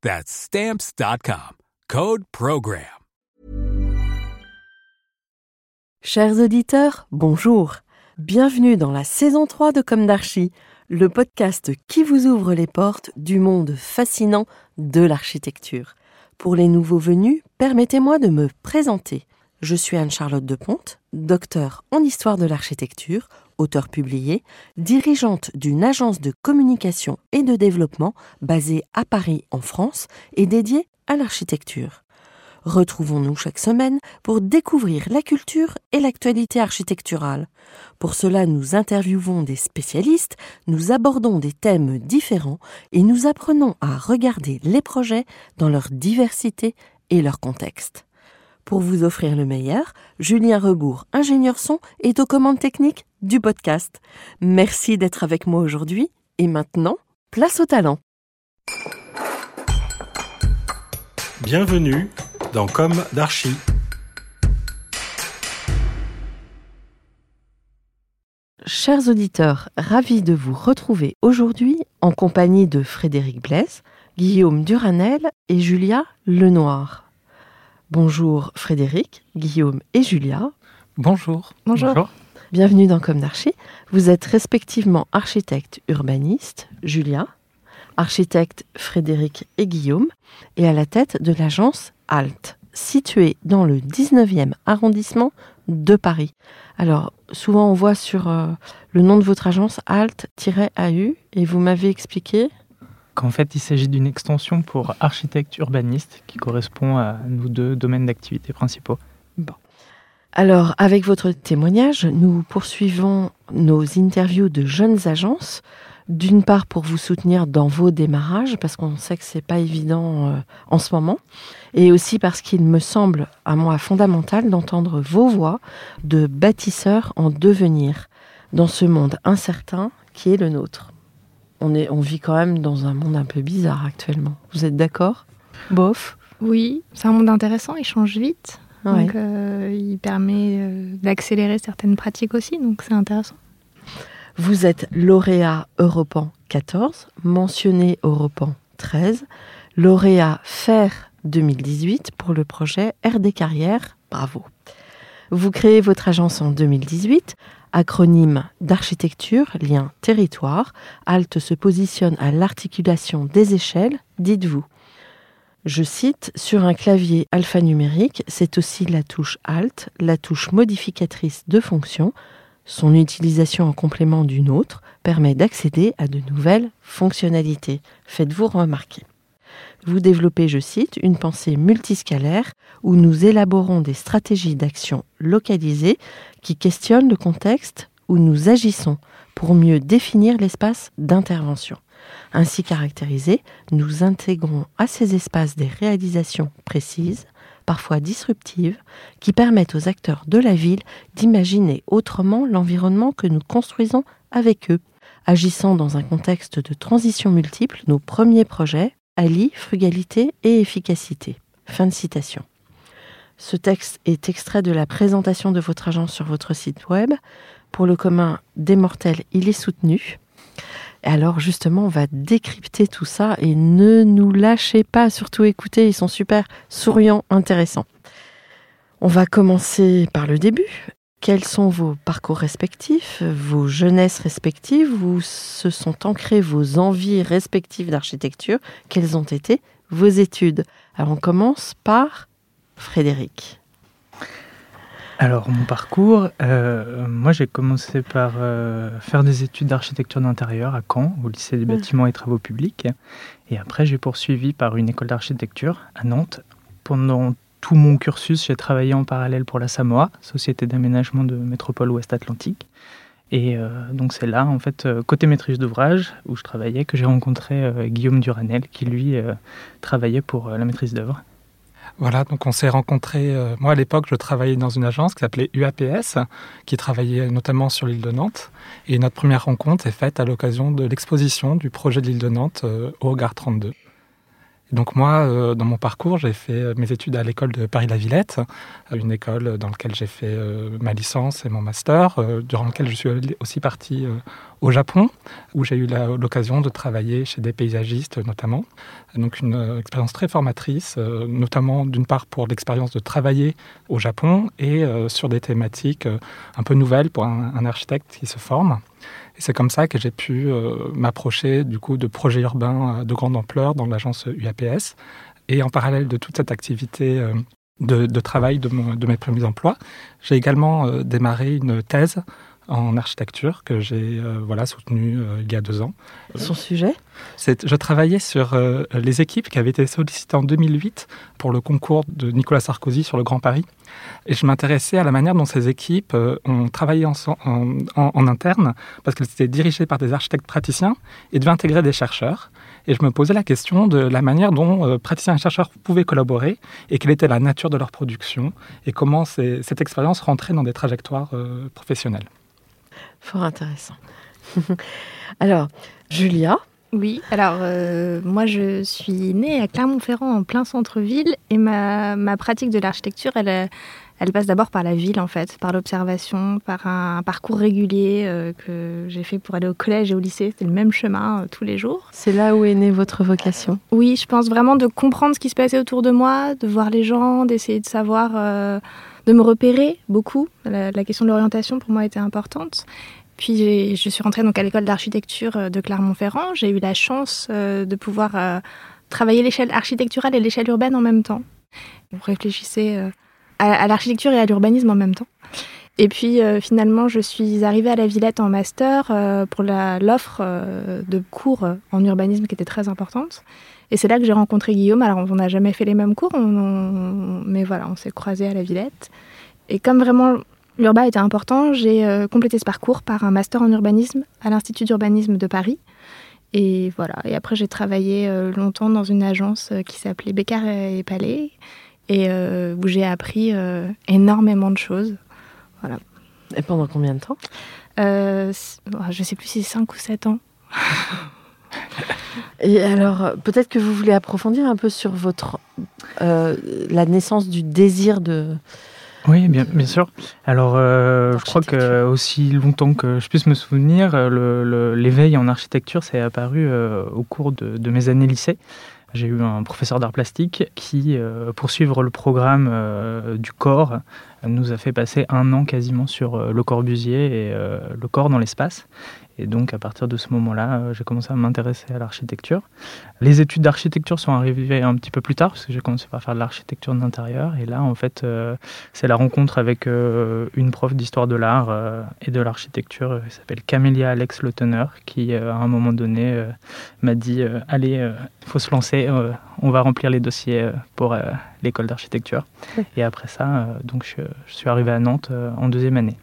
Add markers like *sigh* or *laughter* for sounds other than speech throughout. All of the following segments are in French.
That's Stamps.com. Code PROGRAM. Chers auditeurs, bonjour. Bienvenue dans la saison 3 de Comme d'Archie, le podcast qui vous ouvre les portes du monde fascinant de l'architecture. Pour les nouveaux venus, permettez-moi de me présenter. Je suis Anne-Charlotte Deponte, docteur en histoire de l'architecture, auteur publié, dirigeante d'une agence de communication et de développement basée à Paris en France et dédiée à l'architecture. Retrouvons-nous chaque semaine pour découvrir la culture et l'actualité architecturale. Pour cela, nous interviewons des spécialistes, nous abordons des thèmes différents et nous apprenons à regarder les projets dans leur diversité et leur contexte. Pour vous offrir le meilleur, Julien Rebourg, ingénieur son, est aux commandes techniques du podcast. Merci d'être avec moi aujourd'hui et maintenant, place au talent. Bienvenue dans Comme d'Archie. Chers auditeurs, ravis de vous retrouver aujourd'hui en compagnie de Frédéric Blaise, Guillaume Duranel et Julia Lenoir. Bonjour Frédéric, Guillaume et Julia. Bonjour. Bonjour. Bienvenue dans Comme. Vous êtes respectivement architecte urbaniste, Julia, architecte Frédéric et Guillaume, et à la tête de l'agence ALT, située dans le 19e arrondissement de Paris. Alors, souvent on voit sur euh, le nom de votre agence ALT-AU, et vous m'avez expliqué Qu'en fait, il s'agit d'une extension pour architecte urbaniste qui correspond à nos deux domaines d'activité principaux. Bon. Alors, avec votre témoignage, nous poursuivons nos interviews de jeunes agences. D'une part pour vous soutenir dans vos démarrages, parce qu'on sait que c'est pas évident euh, en ce moment, et aussi parce qu'il me semble à moi fondamental d'entendre vos voix de bâtisseurs en devenir dans ce monde incertain qui est le nôtre. On, est, on vit quand même dans un monde un peu bizarre actuellement. Vous êtes d'accord? Bof? Oui, c'est un monde intéressant, il change vite. Ouais. Donc, euh, il permet euh, d'accélérer certaines pratiques aussi, donc c'est intéressant. Vous êtes lauréat Europan 14, mentionné Europan 13, lauréat FAIR 2018 pour le projet RD Carrière. Bravo. Vous créez votre agence en 2018, acronyme d'architecture, lien territoire. ALT se positionne à l'articulation des échelles, dites-vous. Je cite, sur un clavier alphanumérique, c'est aussi la touche Alt, la touche modificatrice de fonction. Son utilisation en complément d'une autre permet d'accéder à de nouvelles fonctionnalités. Faites-vous remarquer. Vous développez, je cite, une pensée multiscalaire où nous élaborons des stratégies d'action localisées qui questionnent le contexte où nous agissons pour mieux définir l'espace d'intervention. Ainsi caractérisés, nous intégrons à ces espaces des réalisations précises, parfois disruptives, qui permettent aux acteurs de la ville d'imaginer autrement l'environnement que nous construisons avec eux. Agissant dans un contexte de transition multiple, nos premiers projets allient frugalité et efficacité. Fin de citation. Ce texte est extrait de la présentation de votre agence sur votre site web. Pour le commun des mortels, il est soutenu. Alors justement, on va décrypter tout ça et ne nous lâchez pas, surtout écoutez, ils sont super souriants, intéressants. On va commencer par le début. Quels sont vos parcours respectifs, vos jeunesses respectives, où se sont ancrées vos envies respectives d'architecture? Quelles ont été vos études? Alors on commence par Frédéric. Alors, mon parcours, moi j'ai commencé par faire des études d'architecture d'intérieur à Caen, au lycée des bâtiments et travaux publics. Et après, j'ai poursuivi par une école d'architecture à Nantes. Pendant tout mon cursus, j'ai travaillé en parallèle pour la Samoa, Société d'aménagement de métropole ouest Atlantique. Et euh, donc c'est là, en fait, euh, côté maîtrise d'ouvrage, où je travaillais, que j'ai rencontré euh, Guillaume Duranel, qui lui travaillait pour la maîtrise d'œuvre. Voilà, donc on s'est rencontrés. moi, à l'époque, je travaillais dans une agence qui s'appelait UAPS, qui travaillait notamment sur l'île de Nantes. Et notre première rencontre est faite à l'occasion de l'exposition du projet de l'île de Nantes au Regard 32 donc moi, euh, dans mon parcours, j'ai fait euh, mes études à l'école de Paris-la-Villette, une école dans laquelle j'ai fait euh, ma licence et mon master, durant laquelle je suis aussi parti au Japon, où j'ai eu l'occasion de travailler chez des paysagistes notamment. Donc une expérience très formatrice, notamment d'une part pour l'expérience de travailler au Japon et sur des thématiques un peu nouvelles pour un architecte qui se forme. Et c'est comme ça que j'ai pu euh, m'approcher du coup de projets urbains euh, de grande ampleur dans l'agence UAPS. Et en parallèle de toute cette activité euh, de, travail de, mes premiers emplois, j'ai également démarré une thèse en architecture que j'ai euh, voilà, soutenu euh, il y a deux ans. Son sujet? Je travaillais sur euh, les équipes qui avaient été sollicitées en 2008 pour le concours de Nicolas Sarkozy sur le Grand Paris. Et je m'intéressais à la manière dont ces équipes ont travaillé en, en, en, interne, parce qu'elles étaient dirigées par des architectes praticiens et devaient intégrer des chercheurs. Et je me posais la question de la manière dont praticiens et chercheurs pouvaient collaborer et quelle était la nature de leur production et comment cette expérience rentrait dans des trajectoires professionnelles. Fort intéressant. *laughs* alors, Julia Oui, alors euh, moi je suis née à Clermont-Ferrand en plein centre-ville et ma, ma, pratique de l'architecture, elle, elle passe d'abord par la ville en fait, par l'observation, par un, parcours régulier euh, que j'ai fait pour aller au collège et au lycée. C'était le même chemin euh, tous les jours. C'est là où est née votre vocation? Oui, je pense vraiment de comprendre ce qui se passait autour de moi, de voir les gens, d'essayer de savoir de me repérer beaucoup. La, question de l'orientation pour moi était importante. Puis je suis rentrée donc à l'école d'architecture euh, de Clermont-Ferrand. J'ai eu la chance euh, de pouvoir euh, travailler l'échelle architecturale et l'échelle urbaine en même temps. On réfléchissait à, l'architecture et à l'urbanisme en même temps. Et puis finalement, je suis arrivée à la Villette en master pour l'offre de cours en urbanisme qui était très importante. Et c'est là que j'ai rencontré Guillaume. Alors, on n'a jamais fait les mêmes cours, mais voilà, on s'est croisés à la Villette. Et comme vraiment l'urba était important, j'ai euh, complété ce parcours par un master en urbanisme à l'Institut d'urbanisme de Paris. Et voilà. Et après, j'ai travaillé euh, longtemps dans une agence euh, qui s'appelait Bécard et Palais, et où j'ai appris énormément de choses. Voilà. Et pendant combien de temps? Je ne sais plus si c'est 5 ou 7 ans. *laughs* Et alors, peut-être que vous voulez approfondir un peu sur votre euh, la naissance du désir de. Oui, bien, bien sûr. Alors, euh, je crois que aussi longtemps que je puisse me souvenir, l'éveil en architecture s'est apparu euh, au cours de, de, mes années lycée. J'ai eu un professeur d'art plastique qui, pour suivre le programme du corps, nous a fait passer un an quasiment sur le Corbusier et le corps dans l'espace. Et donc, à partir de ce moment-là, euh, j'ai commencé à m'intéresser à l'architecture. Les études d'architecture sont arrivées un petit peu plus tard, parce que j'ai commencé par faire de l'architecture d'intérieur. Et là, en fait, euh, c'est la rencontre avec euh, une prof d'histoire de l'art et de l'architecture qui s'appelle Camélia Alex Le Teneur, qui, à un moment donné, m'a dit Allez, il faut se lancer, on va remplir les dossiers pour l'école d'architecture. Et après ça, donc, je, je suis arrivé à Nantes en deuxième année.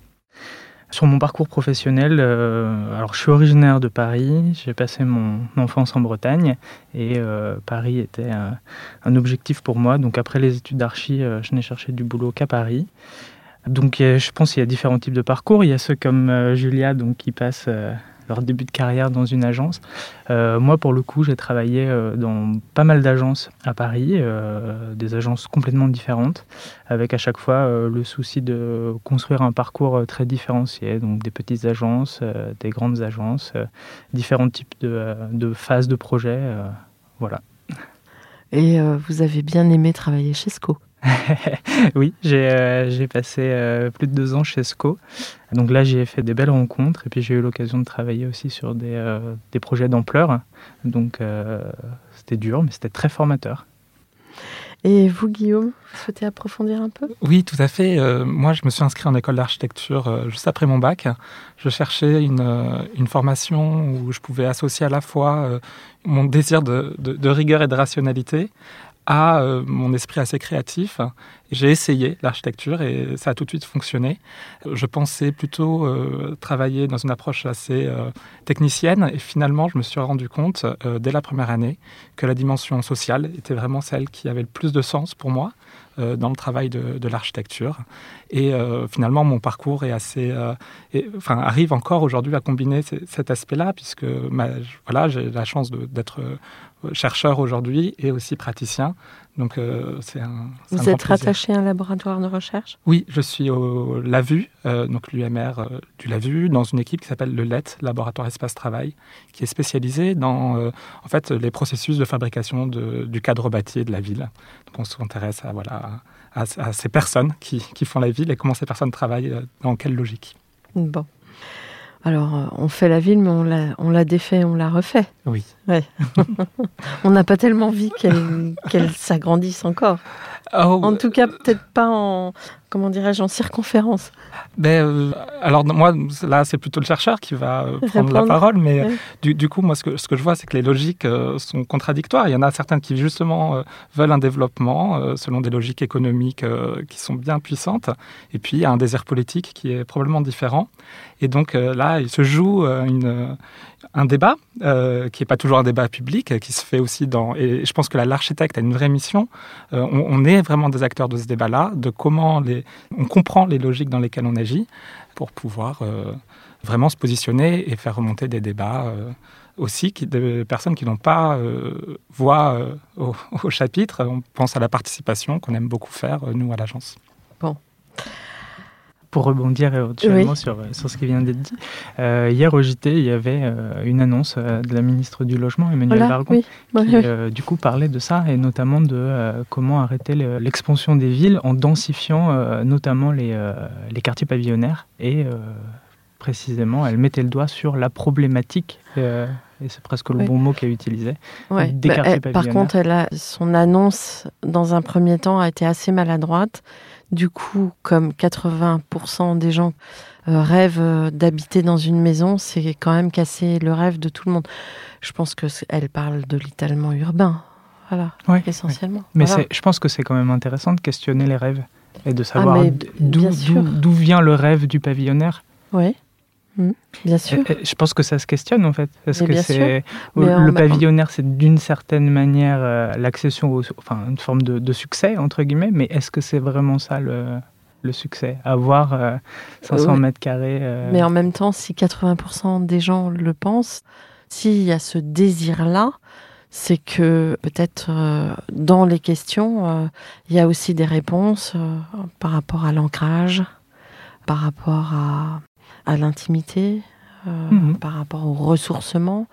Sur mon parcours professionnel, euh, alors je suis originaire de Paris, j'ai passé mon enfance en Bretagne et euh, Paris était un, objectif pour moi. Donc après les études d'archi, euh, je n'ai cherché du boulot qu'à Paris. Donc je pense qu'il y a différents types de parcours. Il y a ceux comme Julia donc, qui passent leur début de carrière dans une agence. Euh, moi, pour le coup, j'ai travaillé euh, dans pas mal d'agences à Paris, euh, des agences complètement différentes, avec à chaque fois le souci de construire un parcours très différencié, donc des petites agences, des grandes agences, différents types de, de, phases de projet. voilà. Et vous avez bien aimé travailler chez SCO? *laughs* oui, euh, j'ai passé euh, plus de deux ans chez SCO. Donc là, j'ai fait des belles rencontres et puis j'ai eu l'occasion de travailler aussi sur des, euh, des projets d'ampleur. Donc c'était dur, mais c'était très formateur. Et vous, Guillaume, vous souhaitez approfondir un peu? Oui, tout à fait. moi, je me suis inscrit en école d'architecture juste après mon bac. Je cherchais une, une, formation où je pouvais associer à la fois mon désir de, de, de, rigueur et de rationalité à euh, mon esprit assez créatif. J'ai essayé l'architecture et ça a tout de suite fonctionné. Je pensais plutôt euh, travailler dans une approche assez euh, technicienne et finalement je me suis rendu compte dès la première année que la dimension sociale était vraiment celle qui avait le plus de sens pour moi dans le travail de, l'architecture. Et finalement, mon parcours est assez, enfin, arrive encore aujourd'hui à combiner cet aspect-là, puisque voilà, j'ai la chance d'être chercheur aujourd'hui et aussi praticien. Donc, euh, c'est un. Vous êtes rattaché à un laboratoire de recherche? Oui, je suis au LAVU, euh, donc l'UMR euh, du LAVU, dans une équipe qui s'appelle le LET, Laboratoire Espace Travail, qui est spécialisée dans en fait, les processus de fabrication du cadre bâti de la ville. Donc, on s'intéresse à, voilà, à, à, ces personnes qui, qui, font la ville et comment ces personnes travaillent, dans quelle logique. Bon. Alors, euh, on fait la ville, mais on la, défait, on la refait. Oui. *laughs* on n'a pas tellement envie qu'elle s'agrandisse encore. Oh, en tout cas, peut-être pas en, comment dirais-je, en circonférence. Ben, euh, alors moi, là, c'est plutôt le chercheur qui va euh, prendre la parole, mais du, coup, moi, ce que, ce que je vois, c'est que les logiques sont contradictoires. Il y en a certaines qui, justement, veulent un développement selon des logiques économiques qui sont bien puissantes, et puis il y a un désir politique qui est probablement différent. Et donc là, il se joue une, un débat euh, qui n'est pas toujours un débat public, qui se fait aussi dans. Et je pense que l'architecte a une vraie mission. Euh, on, est vraiment des acteurs de ce débat-là, de comment on comprend les logiques dans lesquelles on agit pour pouvoir euh, vraiment se positionner et faire remonter des débats aussi qui, de personnes qui n'ont pas voix au, *laughs* au, chapitre. On pense à la participation qu'on aime beaucoup faire, nous, à l'agence. Bon pour rebondir éventuellement sur, sur ce qui vient d'être dit, euh, hier au JT, il y avait euh, une annonce euh, de la ministre du Logement, Emmanuel voilà, qui du coup parlait de ça et notamment de comment arrêter l'expansion des villes en densifiant notamment les, les quartiers pavillonnaires et précisément, elle mettait le doigt sur la problématique, et c'est presque le bon mot qu'elle utilisait, des bah, quartiers Par contre, elle a, son annonce, dans un premier temps, a été assez maladroite. Du coup, comme 80% des gens euh, rêvent euh, d'habiter dans une maison, c'est quand même casser le rêve de tout le monde. Je pense qu'elle parle de l'étalement urbain, voilà, essentiellement. Mais je pense que c'est quand même intéressant de questionner les rêves et de savoir ah, d'où vient le rêve du pavillonnaire. Oui. Mmh, bien sûr. Je pense que ça se questionne en fait. Parce que c'est le pavillonnaire, c'est d'une certaine manière euh, l'accession, enfin une forme de, succès entre guillemets. Mais est-ce que c'est vraiment ça le, le succès? Avoir 500 euh, mètres carrés. Euh, mais en même temps, si 80% des gens le pensent, s'il y a ce désir-là, c'est que peut-être dans les questions, il y a aussi des réponses par rapport à l'ancrage, par rapport à à l'intimité, euh, mhm. par rapport au ressourcement.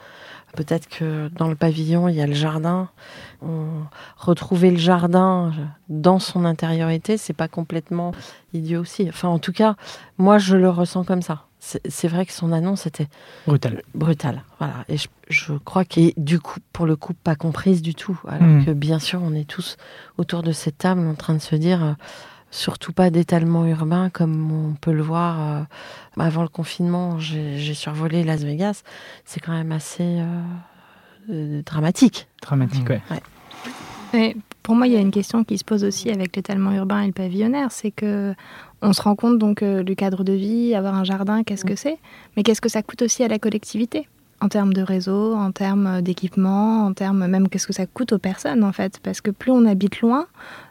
Peut-être que dans le pavillon, il y a le jardin. retrouver le jardin dans son intériorité, c'est pas complètement idiot aussi. Enfin, en tout cas, moi, je le ressens comme ça. C'est vrai que son annonce était brutale. Brutale, voilà. Et je, crois qu'elle est du coup, pour le coup, pas comprise du tout. Alors mhm. que bien sûr, on est tous autour de cette table en train de se dire. Euh, surtout pas d'étalement urbain comme on peut le voir euh, avant le confinement. J'ai survolé Las Vegas. C'est quand même assez euh, euh, dramatique. Dramatique, ouais. ouais. pour moi, il y a une question qui se pose aussi avec l'étalement urbain et le pavillonnaire, c'est que on se rend compte donc du cadre de vie, avoir un jardin, qu'est-ce que c'est, mais qu'est-ce que ça coûte aussi à la collectivité? En termes de réseau, en termes d'équipement, en termes même qu'est-ce que ça coûte aux personnes en fait, parce que plus on habite loin,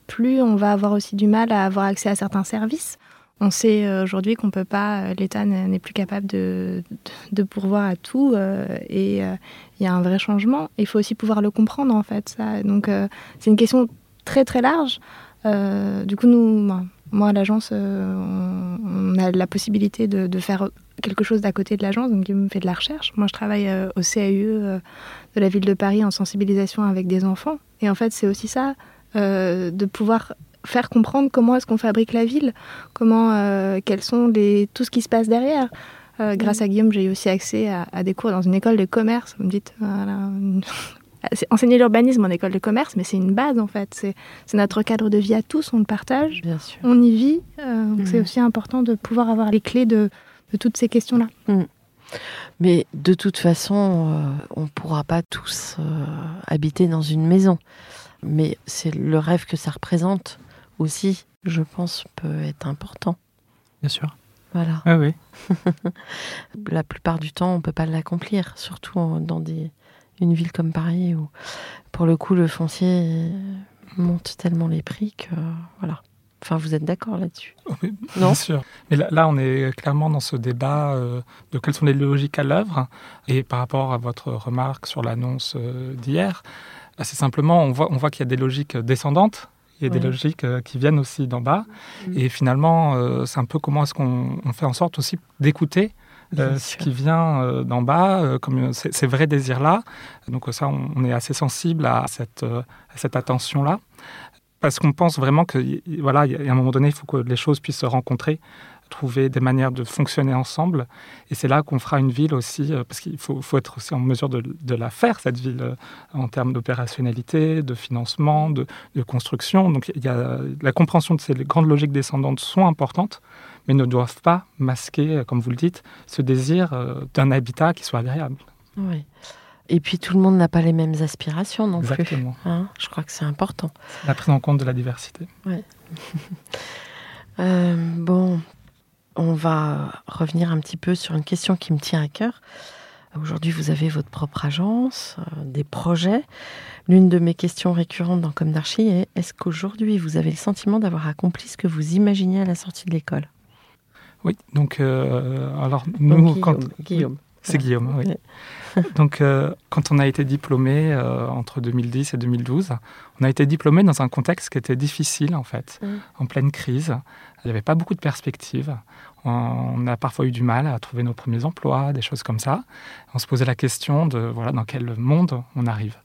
plus on va avoir aussi du mal à avoir accès à certains services. On sait euh, aujourd'hui qu'on peut pas, euh, l'État n'est plus capable de, de, pourvoir à tout euh, et il y a un vrai changement. Il faut aussi pouvoir le comprendre en fait. Ça. Donc c'est une question très très large. du coup, nous, moi à l'agence, on, a la possibilité de, de faire quelque chose d'à côté de l'agence, donc me fait de la recherche. Moi, je travaille au CAUE de la ville de Paris en sensibilisation avec des enfants. Et en fait, c'est aussi ça, euh, de pouvoir faire comprendre comment est-ce qu'on fabrique la ville, comment, euh, quels sont les, tout ce qui se passe derrière. Euh, grâce à Guillaume, j'ai eu aussi accès à, des cours dans une école de commerce. Vous me dites, voilà, enseigner l'urbanisme en école de commerce, mais c'est une base en fait. C'est notre cadre de vie à tous, on le partage, Bien sûr. on y vit. donc c'est aussi important de pouvoir avoir les clés de, de toutes ces questions-là. Mais de toute façon, on ne pourra pas tous habiter dans une maison. Mais c'est le rêve que ça représente aussi, je pense, peut être important. Bien sûr. Voilà. Ah oui. *laughs* La plupart du temps, on ne peut pas l'accomplir, surtout dans des, une ville comme Paris où, pour le coup, le foncier monte tellement les prix que voilà. Enfin, vous êtes d'accord là-dessus? Oui, Bien sûr. Mais là, on est clairement dans ce débat euh, de quelles sont les logiques à l'œuvre. Et par rapport à votre remarque sur l'annonce euh, d'hier, assez simplement, on voit, on voit qu'il y a des logiques descendantes il y a des logiques euh, qui viennent aussi d'en bas. Mm. Et finalement, c'est un peu comment est-ce qu'on fait en sorte aussi d'écouter euh, ce qui vient d'en bas, comme ces vrais désirs-là. Donc ça, on, est assez sensible à cette, à cette attention-là. Parce qu'on pense vraiment que, voilà, il y a un moment donné, il faut que les choses puissent se rencontrer trouver des manières de fonctionner ensemble. Et c'est là qu'on fera une ville aussi, euh, parce qu'il faut, faut, être aussi en mesure de, de la faire, cette ville, euh, en termes d'opérationnalité, de financement, de, de, construction. Donc il y a, la compréhension de ces grandes logiques descendantes sont importantes, mais ne doivent pas masquer, euh, comme vous le dites, ce désir d'un habitat qui soit agréable. Oui. Et puis tout le monde n'a pas les mêmes aspirations non Exactement. plus. Hein Je crois que c'est important. La prise en compte de la diversité. Oui. *laughs* euh, bon, on va revenir un petit peu sur une question qui me tient à cœur. Aujourd'hui, vous avez votre propre agence, euh, des projets. L'une de mes questions récurrentes dans Comme d'Archie est est-ce qu'aujourd'hui, vous avez le sentiment d'avoir accompli ce que vous imaginiez à la sortie de l'école? Oui, donc, euh, alors nous, Guillaume. C'est Guillaume, oui. *laughs* Donc, euh, quand on a été diplômé entre 2010 et 2012, on a été diplômé dans un contexte qui était difficile, en fait, mm. en pleine crise. Il n'y avait pas beaucoup de perspectives. On a parfois eu du mal à trouver nos premiers emplois, des choses comme ça. On se posait la question de voilà dans quel monde on arrive.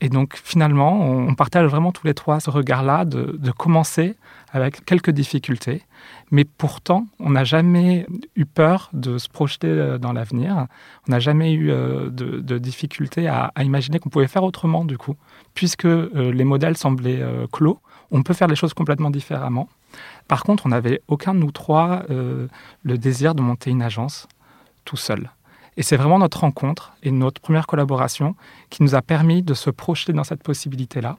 Et donc finalement, on partage vraiment tous les trois ce regard-là de, de, commencer avec quelques difficultés, mais pourtant, on n'a jamais eu peur de se projeter euh, dans l'avenir. On n'a jamais eu euh, de, de difficultés à, à imaginer qu'on pouvait faire autrement du coup, puisque euh, les modèles semblaient clos. On peut faire les choses complètement différemment. Par contre, on n'avait aucun de nous trois le désir de monter une agence tout seul. Et c'est vraiment notre rencontre et notre première collaboration qui nous a permis de se projeter dans cette possibilité-là.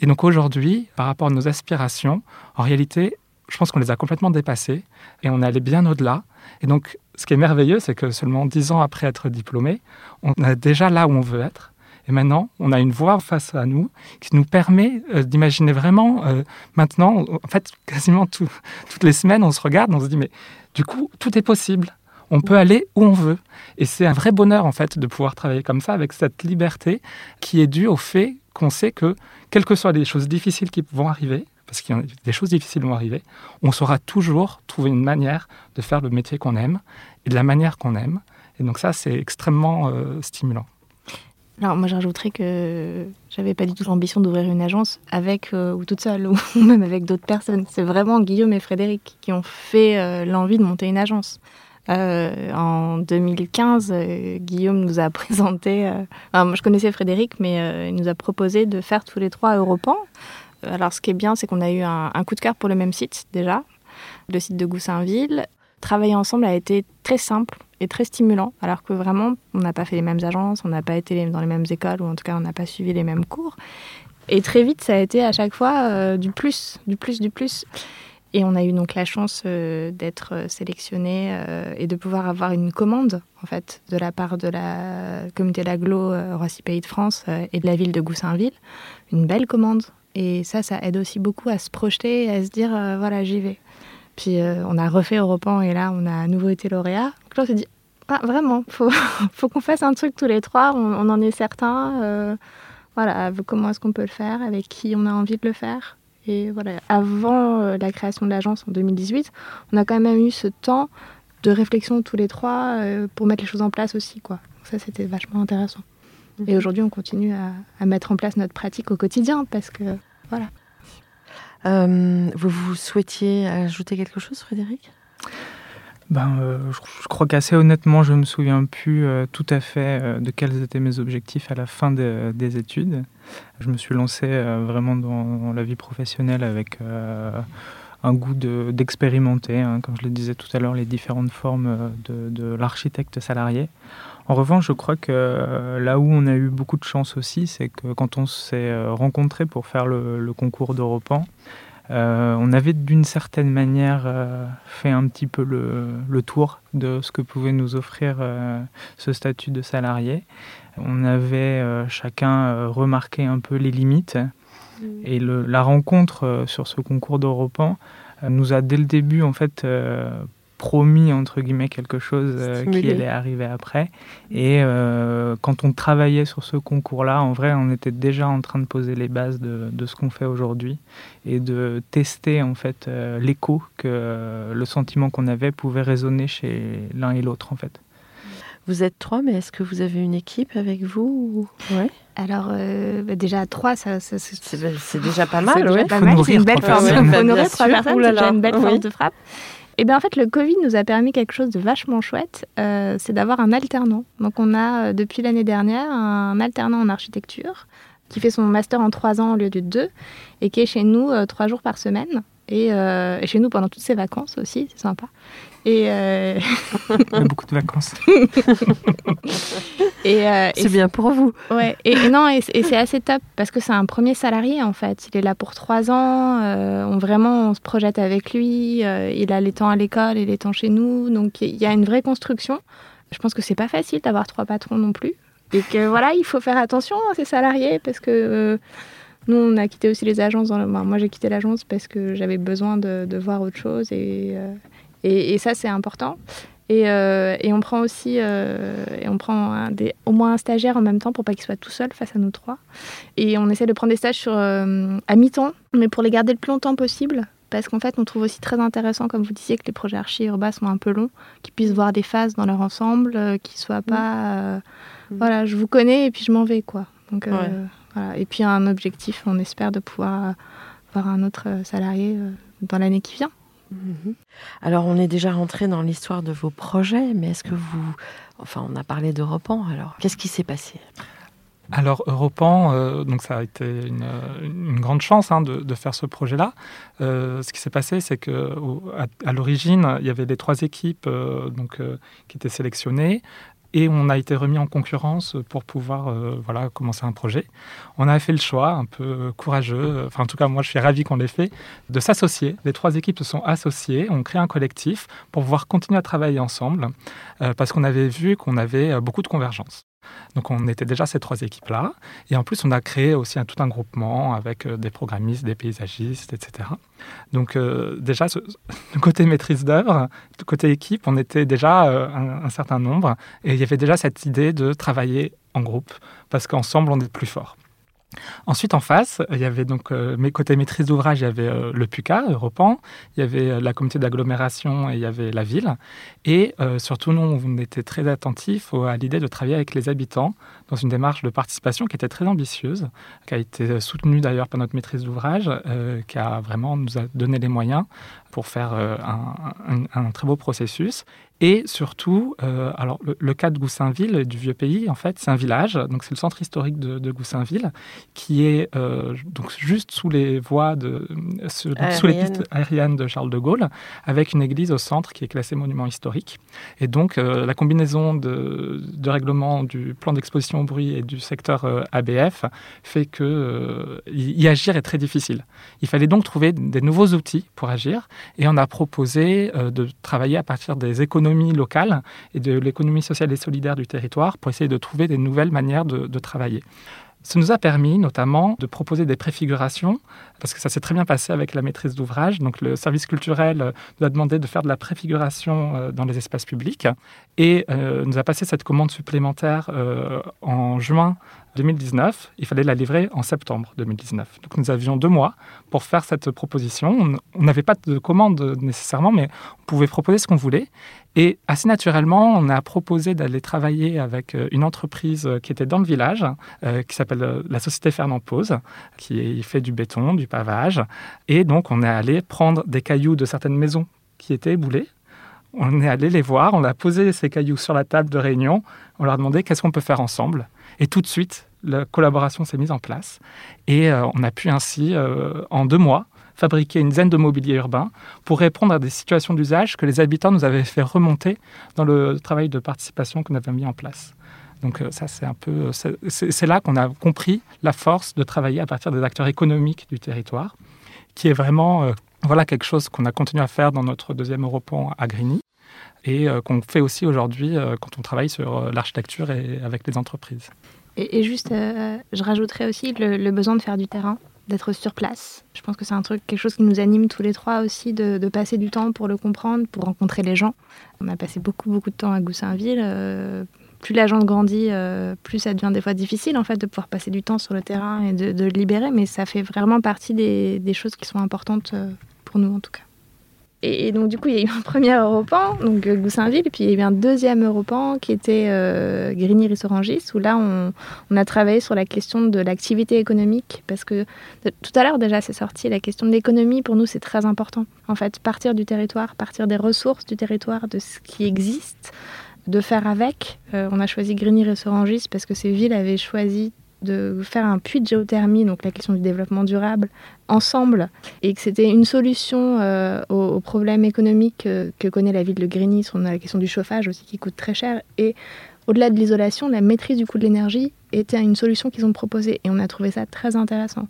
Et donc aujourd'hui, par rapport à nos aspirations, en réalité, je pense qu'on les a complètement dépassées et on est allé bien au-delà. Et donc, ce qui est merveilleux, c'est que seulement dix ans après être diplômé, on est déjà là où on veut être. Et maintenant, on a une voix face à nous qui nous permet euh, d'imaginer vraiment, euh, maintenant, en fait, quasiment *laughs* toutes les semaines, on se regarde, on se dit, mais du coup, tout est possible. On peut aller où on veut. Et c'est un vrai bonheur, en fait, de pouvoir travailler comme ça, avec cette liberté qui est due au fait qu'on sait que, quelles que soient les choses difficiles qui vont arriver, parce qu'il y a des choses difficiles vont arriver, on saura toujours trouver une manière de faire le métier qu'on aime et de la manière qu'on aime. Et donc ça, c'est extrêmement euh, stimulant. Alors moi je rajouterais que j'avais pas du tout l'ambition d'ouvrir une agence avec euh, ou toute seule *laughs* ou même avec d'autres personnes. C'est vraiment Guillaume et Frédéric qui ont fait euh, l'envie de monter une agence. Euh, en 2015, Guillaume nous a *laughs* présenté. moi je connaissais Frédéric, mais il nous a proposé de faire tous les trois Europan. Alors ce qui est bien, c'est qu'on a eu un, coup de cœur pour le même site déjà, le site de Goussainville. Travailler ensemble a été très simple très stimulant, alors que vraiment, on n'a pas fait les mêmes agences, on n'a pas été dans les mêmes écoles, ou en tout cas, on n'a pas suivi les mêmes cours. Et très vite, ça a été à chaque fois euh, du plus, du plus, du plus. Et on a eu donc la chance euh, d'être euh, sélectionné et de pouvoir avoir une commande, en fait, de la part de la communauté d'aglo Roissy Pays de France et de la ville de Goussainville. Une belle commande. Et ça, ça aide aussi beaucoup à se projeter et à se dire, voilà, j'y vais. Puis on a refait Europan et là, on a à nouveau été lauréat. Donc là, on s'est dit, ah, vraiment, faut, *laughs* faut qu'on fasse un truc tous les trois, on, en est certain. Euh, voilà, comment est-ce qu'on peut le faire, avec qui on a envie de le faire. Et voilà, avant euh, la création de l'agence en 2018, on a quand même eu ce temps de réflexion tous les trois euh, pour mettre les choses en place aussi, quoi. ça, c'était vachement intéressant. Mhm. Et aujourd'hui, on continue à, à, mettre en place notre pratique au quotidien parce que, voilà. vous, vous souhaitiez ajouter quelque chose, Frédéric? Ben, euh, je, crois qu'assez honnêtement, je ne me souviens plus euh, tout à fait euh, de quels étaient mes objectifs à la fin des études. Je me suis lancé vraiment dans, la vie professionnelle avec un goût d'expérimenter, hein, comme je le disais tout à l'heure, les différentes formes de, l'architecte salarié. En revanche, je crois que là où on a eu beaucoup de chance aussi, c'est que quand on s'est rencontrés pour faire le, le concours d'Europan, euh, on avait d'une certaine manière euh, fait un petit peu le, tour de ce que pouvait nous offrir euh, ce statut de salarié. On avait chacun remarqué un peu les limites mmh. et la rencontre sur ce concours d'Europan nous a dès le début en fait promis entre guillemets quelque chose euh, qui allait arriver après. Et euh, quand on travaillait sur ce concours-là, en vrai, on était déjà en train de poser les bases de, de ce qu'on fait aujourd'hui et de tester en fait euh, l'écho que le sentiment qu'on avait pouvait résonner chez l'un et l'autre en fait. Vous êtes trois, mais est-ce que vous avez une équipe avec vous ouais. Alors bah, déjà trois, ça, c'est déjà pas mal. C'est une belle forme. Honorer trois personnes, c'est déjà une belle force de frappe. Eh bien, en fait, le Covid nous a permis quelque chose de vachement chouette, euh, c'est d'avoir un alternant. Donc, on a euh, depuis l'année dernière un alternant en architecture qui fait son master en trois ans au lieu de deux et qui est chez nous euh, trois jours par semaine et, et, chez nous pendant toutes ses vacances aussi, c'est sympa. Et euh... *laughs* a beaucoup de vacances. et, euh, c'est bien pour vous. Ouais. Et, non, et, c'est assez top parce que c'est un premier salarié en fait. Il est là pour trois ans. Euh, on vraiment on se projette avec lui. Euh, il a les temps à l'école et les temps chez nous. Donc il y a une vraie construction. Je pense que c'est pas facile d'avoir trois patrons non plus. Et que voilà, il faut faire attention à ces salariés parce que nous, on a quitté aussi les agences. Dans moi, j'ai quitté l'agence parce que j'avais besoin de, de, voir autre chose et, et, ça, c'est important. Et, euh, et, on prend aussi euh, et on prend des, au moins un stagiaire en même temps pour pas qu'il soit tout seul face à nous trois. Et on essaie de prendre des stages sur, euh, à mi-temps, mais pour les garder le plus longtemps possible. Parce qu'en fait, on trouve aussi très intéressant, comme vous disiez, que les projets archi urbains sont un peu longs, qu'ils puissent voir des phases dans leur ensemble, qu'ils soient pas. Mm. Voilà, je vous connais et puis je m'en vais, quoi. Donc, voilà. Et puis un objectif, on espère de pouvoir avoir un autre salarié dans l'année qui vient. Mhm. Alors, on est déjà rentré dans l'histoire de vos projets, mais est-ce que vous. Enfin, on a parlé d'Europan, alors qu'est-ce qui s'est passé? Alors Europan, euh, donc ça a été une, grande chance hein, de, faire ce projet-là. Euh, ce qui s'est passé, c'est que à, l'origine, il y avait les trois équipes euh, donc qui étaient sélectionnées et on a été remis en concurrence pour pouvoir euh, voilà, commencer un projet. On a fait le choix, un peu courageux, enfin en tout cas moi je suis ravi qu'on l'ait fait, de s'associer. Les trois équipes se sont associées, on crée un collectif pour pouvoir continuer à travailler ensemble euh, parce qu'on avait vu qu'on avait euh, beaucoup de convergence. Donc on était déjà ces trois équipes-là. Et en plus, on a créé aussi un, tout un groupement avec des programmistes, des paysagistes, etc. Donc euh, déjà, ce, côté maîtrise d'œuvre, côté équipe, on était déjà euh, un, certain nombre et il y avait déjà cette idée de travailler en groupe parce qu'ensemble, on est plus fort. Ensuite, en face, il y avait donc euh, maîtrise d'ouvrage, il y avait le PUCA, Europan, il y avait la communauté d'agglomération et il y avait la ville. Et surtout, nous, on était très attentifs à l'idée de travailler avec les habitants dans une démarche de participation qui était très ambitieuse, qui a été soutenue d'ailleurs par notre maîtrise d'ouvrage, qui a vraiment nous a donné les moyens pour faire un, très beau processus. Et surtout, euh, alors le, cas de Goussainville, du vieux pays, en fait, c'est un village, donc c'est le centre historique de, Goussainville, qui est euh, donc juste sous les voies de sous, les pistes aériennes de Charles de Gaulle, avec une église au centre qui est classée monument historique. Et donc euh, la combinaison de, de règlement du plan d'exposition au bruit et du secteur ABF fait que y agir est très difficile. Il fallait donc trouver des nouveaux outils pour agir, et on a proposé de travailler à partir des économies locale et de l'économie sociale et solidaire du territoire pour essayer de trouver des nouvelles manières de, travailler. Ça nous a permis notamment de proposer des préfigurations, parce que ça s'est très bien passé avec la maîtrise d'ouvrage. Donc le service culturel euh, nous a demandé de faire de la préfiguration euh, dans les espaces publics et euh, nous a passé cette commande supplémentaire en juin 2019, il fallait la livrer en septembre 2019. Donc nous avions deux mois pour faire cette proposition. On n'avait pas de commande nécessairement, mais on pouvait proposer ce qu'on voulait. Et assez naturellement, on a proposé d'aller travailler avec euh, une entreprise qui était dans le village, euh, qui s'appelle euh, la Société Fernand Pose, qui fait du béton, du pavage. Et donc on est allé prendre des cailloux de certaines maisons qui étaient éboulés on est allé les voir, on a posé ces cailloux sur la table de réunion, on leur a demandé qu'est-ce qu'on peut faire ensemble. Et tout de suite, la collaboration s'est mise en place. Et euh, on a pu ainsi, euh, en deux mois, fabriquer une dizaine de mobilier urbain pour répondre à des situations d'usage que les habitants nous avaient fait remonter dans le travail de participation qu'on avait mis en place. Donc euh, ça, c'est un peu, c'est là qu'on a compris la force de travailler à partir des acteurs économiques du territoire, qui est vraiment voilà quelque chose qu'on a continué à faire dans notre deuxième Europon à Grigny et euh, qu'on fait aussi aujourd'hui euh, quand on travaille sur euh, l'architecture et avec les entreprises. Et, juste, je rajouterais aussi le, besoin de faire du terrain, d'être sur place. Je pense que c'est un truc, quelque chose qui nous anime tous les trois aussi, de, passer du temps pour le comprendre, pour rencontrer les gens. On a passé beaucoup, beaucoup de temps à Goussainville. plus la gente grandit, plus ça devient des fois difficile en fait de pouvoir passer du temps sur le terrain et de, le libérer, mais ça fait vraiment partie des choses qui sont importantes pour nous en tout cas. Et, donc, du coup, il y a eu un *laughs* premier Europan, donc euh, Goussainville, puis il y a eu un deuxième Europan qui était euh, Grigny-Rissorangis, où là, on, on, a travaillé sur la question de l'activité économique, parce que tout à l'heure déjà, c'est sorti, la question de l'économie, pour nous, c'est très important. En fait, partir du territoire, partir des ressources du territoire, de ce qui existe, de faire avec. Euh, on a choisi Grigny-Rissorangis parce que ces villes avaient choisi de faire un puits de géothermie, donc la question du développement durable, ensemble, et que c'était une solution euh, aux, problèmes économiques euh, que connaît la ville de Grigny. On a la question du chauffage aussi qui coûte très cher. Et au-delà de l'isolation, la maîtrise du coût de l'énergie était une solution qu'ils ont proposée. Et on a trouvé ça très intéressant.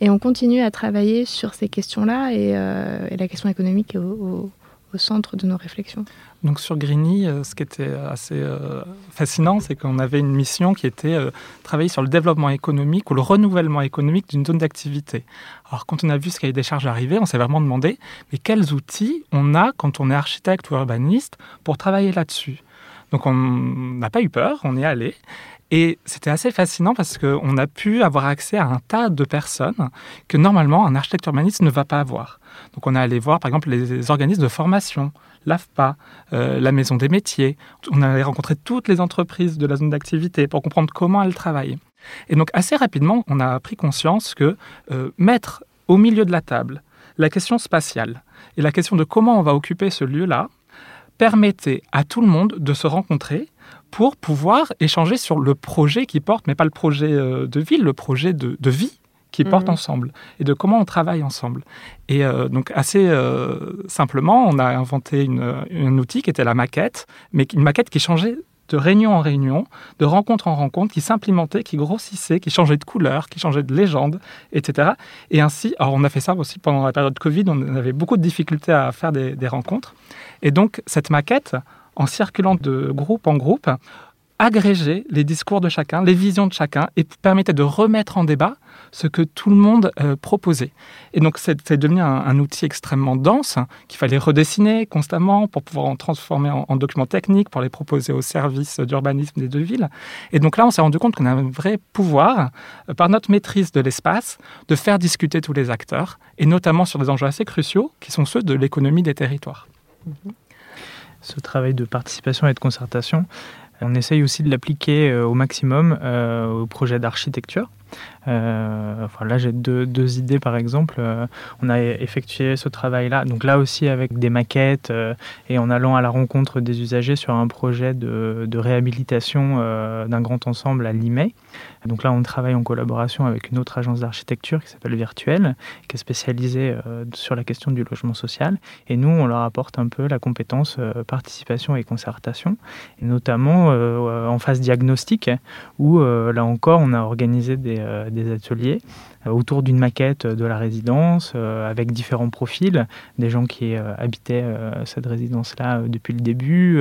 Et on continue à travailler sur ces questions-là et, euh, la question économique au centre de nos réflexions. Donc sur Grigny, euh, ce qui était assez euh, fascinant, c'est qu'on avait une mission qui était euh, travailler sur le développement économique ou le renouvellement économique d'une zone d'activité. Alors quand on a vu ce cahier des charges arriver, on s'est vraiment demandé, mais quels outils on a quand on est architecte ou urbaniste pour travailler là-dessus? Donc on n'a pas eu peur, on est allé. Et c'était assez fascinant parce qu'on a pu avoir accès à un tas de personnes que normalement un architecte urbaniste ne va pas avoir. Donc on est allé voir par exemple les organismes de formation, l'AFPA, euh, la Maison des métiers. On allé rencontrer toutes les entreprises de la zone d'activité pour comprendre comment elles travaillent. Et donc assez rapidement, on a pris conscience que euh, mettre au milieu de la table la question spatiale et la question de comment on va occuper ce lieu-là permettait à tout le monde de se rencontrer pour pouvoir échanger sur le projet qui porte, mais pas le projet euh, de ville, le projet de, de vie qui portent mhm. ensemble et de comment on travaille ensemble. Et euh, donc assez euh, simplement, on a inventé un outil qui était la maquette, mais une maquette qui changeait de réunion en réunion, de rencontre en rencontre, qui s'implémentait, qui grossissait, qui changeait de couleur, qui changeait de légende, etc. Et ainsi, alors on a fait ça aussi pendant la période Covid, on avait beaucoup de difficultés à faire des, des rencontres. Et donc cette maquette, en circulant de groupe en groupe, agrégeait les discours de chacun, les visions de chacun, et permettait de remettre en débat ce que tout le monde euh, proposait. Et donc, c'est devenu un, outil extrêmement dense hein, qu'il fallait redessiner constamment pour pouvoir en transformer en, documents techniques, pour les proposer aux services d'urbanisme des deux villes. Et donc là, on s'est rendu compte qu'on a un vrai pouvoir, euh, par notre maîtrise de l'espace, de faire discuter tous les acteurs, et notamment sur des enjeux assez cruciaux, qui sont ceux de l'économie des territoires. Ce travail de participation et de concertation, on essaye aussi de l'appliquer euh, au maximum au projet d'architecture. Euh, là, j'ai deux, idées, par exemple. Euh, on a effectué ce travail-là, donc là aussi avec des maquettes euh, et en allant à la rencontre des usagers sur un projet de, réhabilitation d'un grand ensemble à Limay. Donc là, on travaille en collaboration avec une autre agence d'architecture qui s'appelle Virtuel, qui est spécialisée sur la question du logement social. Et nous, on leur apporte un peu la compétence participation et concertation, notamment en phase diagnostique, où là encore, on a organisé des, des ateliers euh, autour d'une maquette de la résidence euh, avec différents profils, des gens qui habitaient cette résidence-là depuis le début,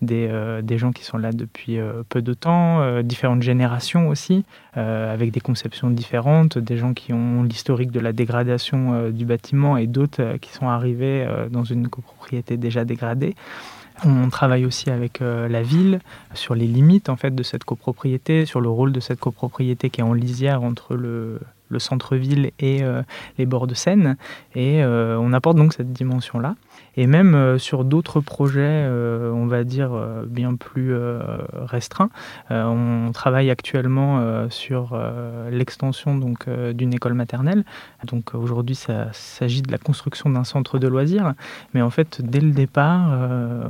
des, des, gens qui sont là depuis peu de temps, différentes générations aussi, avec des conceptions différentes, des gens qui ont l'historique de la dégradation du bâtiment et d'autres qui sont arrivés dans une copropriété déjà dégradée. On travaille aussi avec euh, la ville sur les limites en fait de cette copropriété, sur le rôle de cette copropriété qui est en lisière entre le, le centre-ville et les bords de Seine. Et on apporte donc cette dimension-là. Et même euh, sur d'autres projets, euh, on va dire euh, bien plus restreints, on travaille actuellement sur l'extension donc d'une école maternelle. Donc aujourd'hui, ça s'agit de la construction d'un centre de loisirs, mais en fait, dès le départ,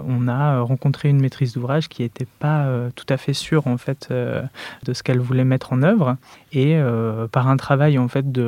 on a rencontré une maîtrise d'ouvrage qui n'était pas tout à fait sûre en fait de ce qu'elle voulait mettre en œuvre, et par un en fait de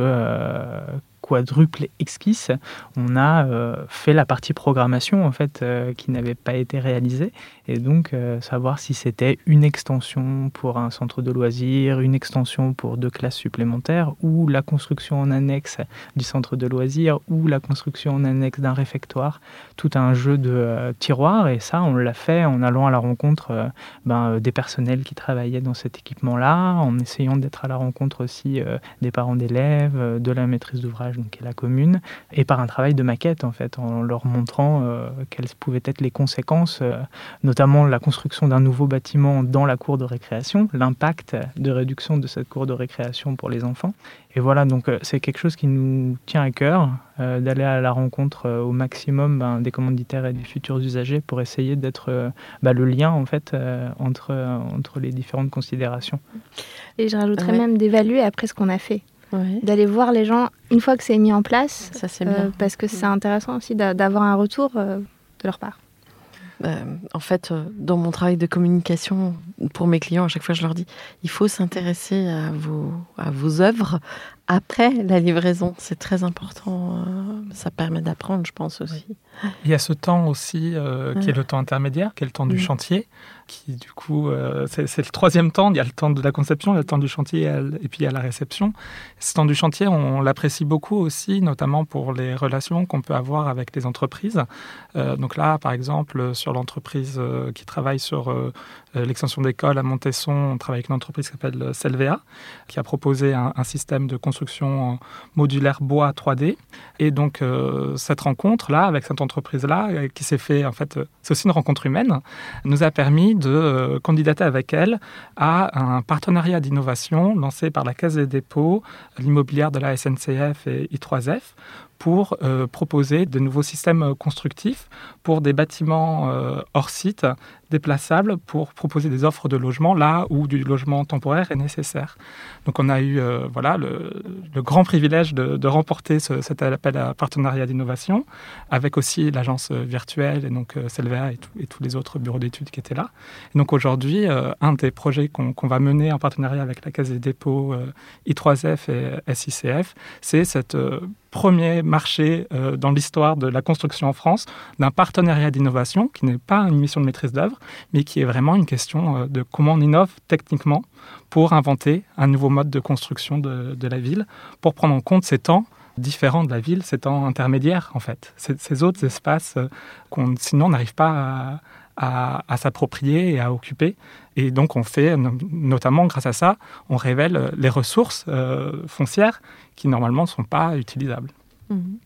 quadruple exquise, on a euh, fait la partie programmation en fait euh, qui n'avait pas été réalisée. Et donc euh, savoir si c'était une extension pour un centre de loisirs, une extension pour deux classes supplémentaires ou la construction en annexe du centre de loisirs ou la construction en annexe d'un réfectoire, tout un jeu de tiroirs. Et ça on l'a fait en allant à la rencontre ben, des personnels qui travaillaient dans cet équipement-là, en essayant d'être à la rencontre aussi des parents d'élèves, de la maîtrise d'ouvrage donc la commune, et par un travail de maquette en fait, en leur montrant euh, quelles pouvaient être les conséquences, euh, notamment la construction d'un nouveau bâtiment dans la cour de récréation, l'impact de réduction de cette cour de récréation pour les enfants. Et voilà, donc euh, c'est quelque chose qui nous tient à cœur, d'aller à la rencontre au maximum ben, des commanditaires et des futurs usagers pour essayer d'être ben, le lien en fait entre, entre les différentes considérations. Et je rajouterais même d'évaluer après ce qu'on a fait d'aller voir les gens une fois que c'est mis en place. Ça, c'est bien. Euh, parce que c'est intéressant aussi d'avoir un retour euh, de leur part. Bah, en fait, euh, dans mon travail de communication pour mes clients, à chaque fois, je leur dis il faut s'intéresser à vos, à vos œuvres après la livraison. C'est très important. Ça permet d'apprendre, je pense aussi. Il y a ce temps aussi qui est le temps intermédiaire, qui est le temps du chantier qui du coup, euh, c'est le troisième temps. Il y a le temps de la conception, il y a le temps du chantier et puis il y a la réception. Ce temps du chantier, on, l'apprécie beaucoup aussi, notamment pour les relations qu'on peut avoir avec les entreprises. Euh, donc là, par exemple, sur l'entreprise euh, qui travaille sur l'extension d'école à Montesson, on travaille avec une entreprise qui s'appelle Selvea, qui a proposé un, système de construction modulaire bois 3D. Et donc, cette rencontre-là, avec cette entreprise-là, qui s'est fait, en fait, c'est aussi une rencontre humaine, nous a permis de euh, candidater avec elle à un partenariat d'innovation lancé par la Caisse des dépôts, l'immobilière de la SNCF et I3F pour euh, proposer de nouveaux systèmes constructifs pour des bâtiments euh, hors site déplaçables pour proposer des offres de logement là où du logement temporaire est nécessaire. Donc on a eu euh, voilà, le, grand privilège de, remporter cet appel à partenariat d'innovation avec aussi l'agence virtuelle et donc Selvea et, tous les autres bureaux d'études qui étaient là. Donc aujourd'hui, un des projets qu'on va mener en partenariat avec la Caisse des dépôts I3F et SICF, c'est cette premier marché euh, dans l'histoire de la construction en France d'un partenariat d'innovation qui n'est pas une mission de maîtrise d'œuvre, mais qui est vraiment une question euh, de comment on innove techniquement pour inventer un nouveau mode de construction de, la ville, pour prendre en compte ces temps différents de la ville, ces temps intermédiaires en fait, ces, autres espaces euh, qu'on sinon n'arrive pas à s'approprier et à occuper. Et donc on fait, notamment grâce à ça, on révèle les ressources euh, foncières qui normalement ne sont pas utilisables. Mhm.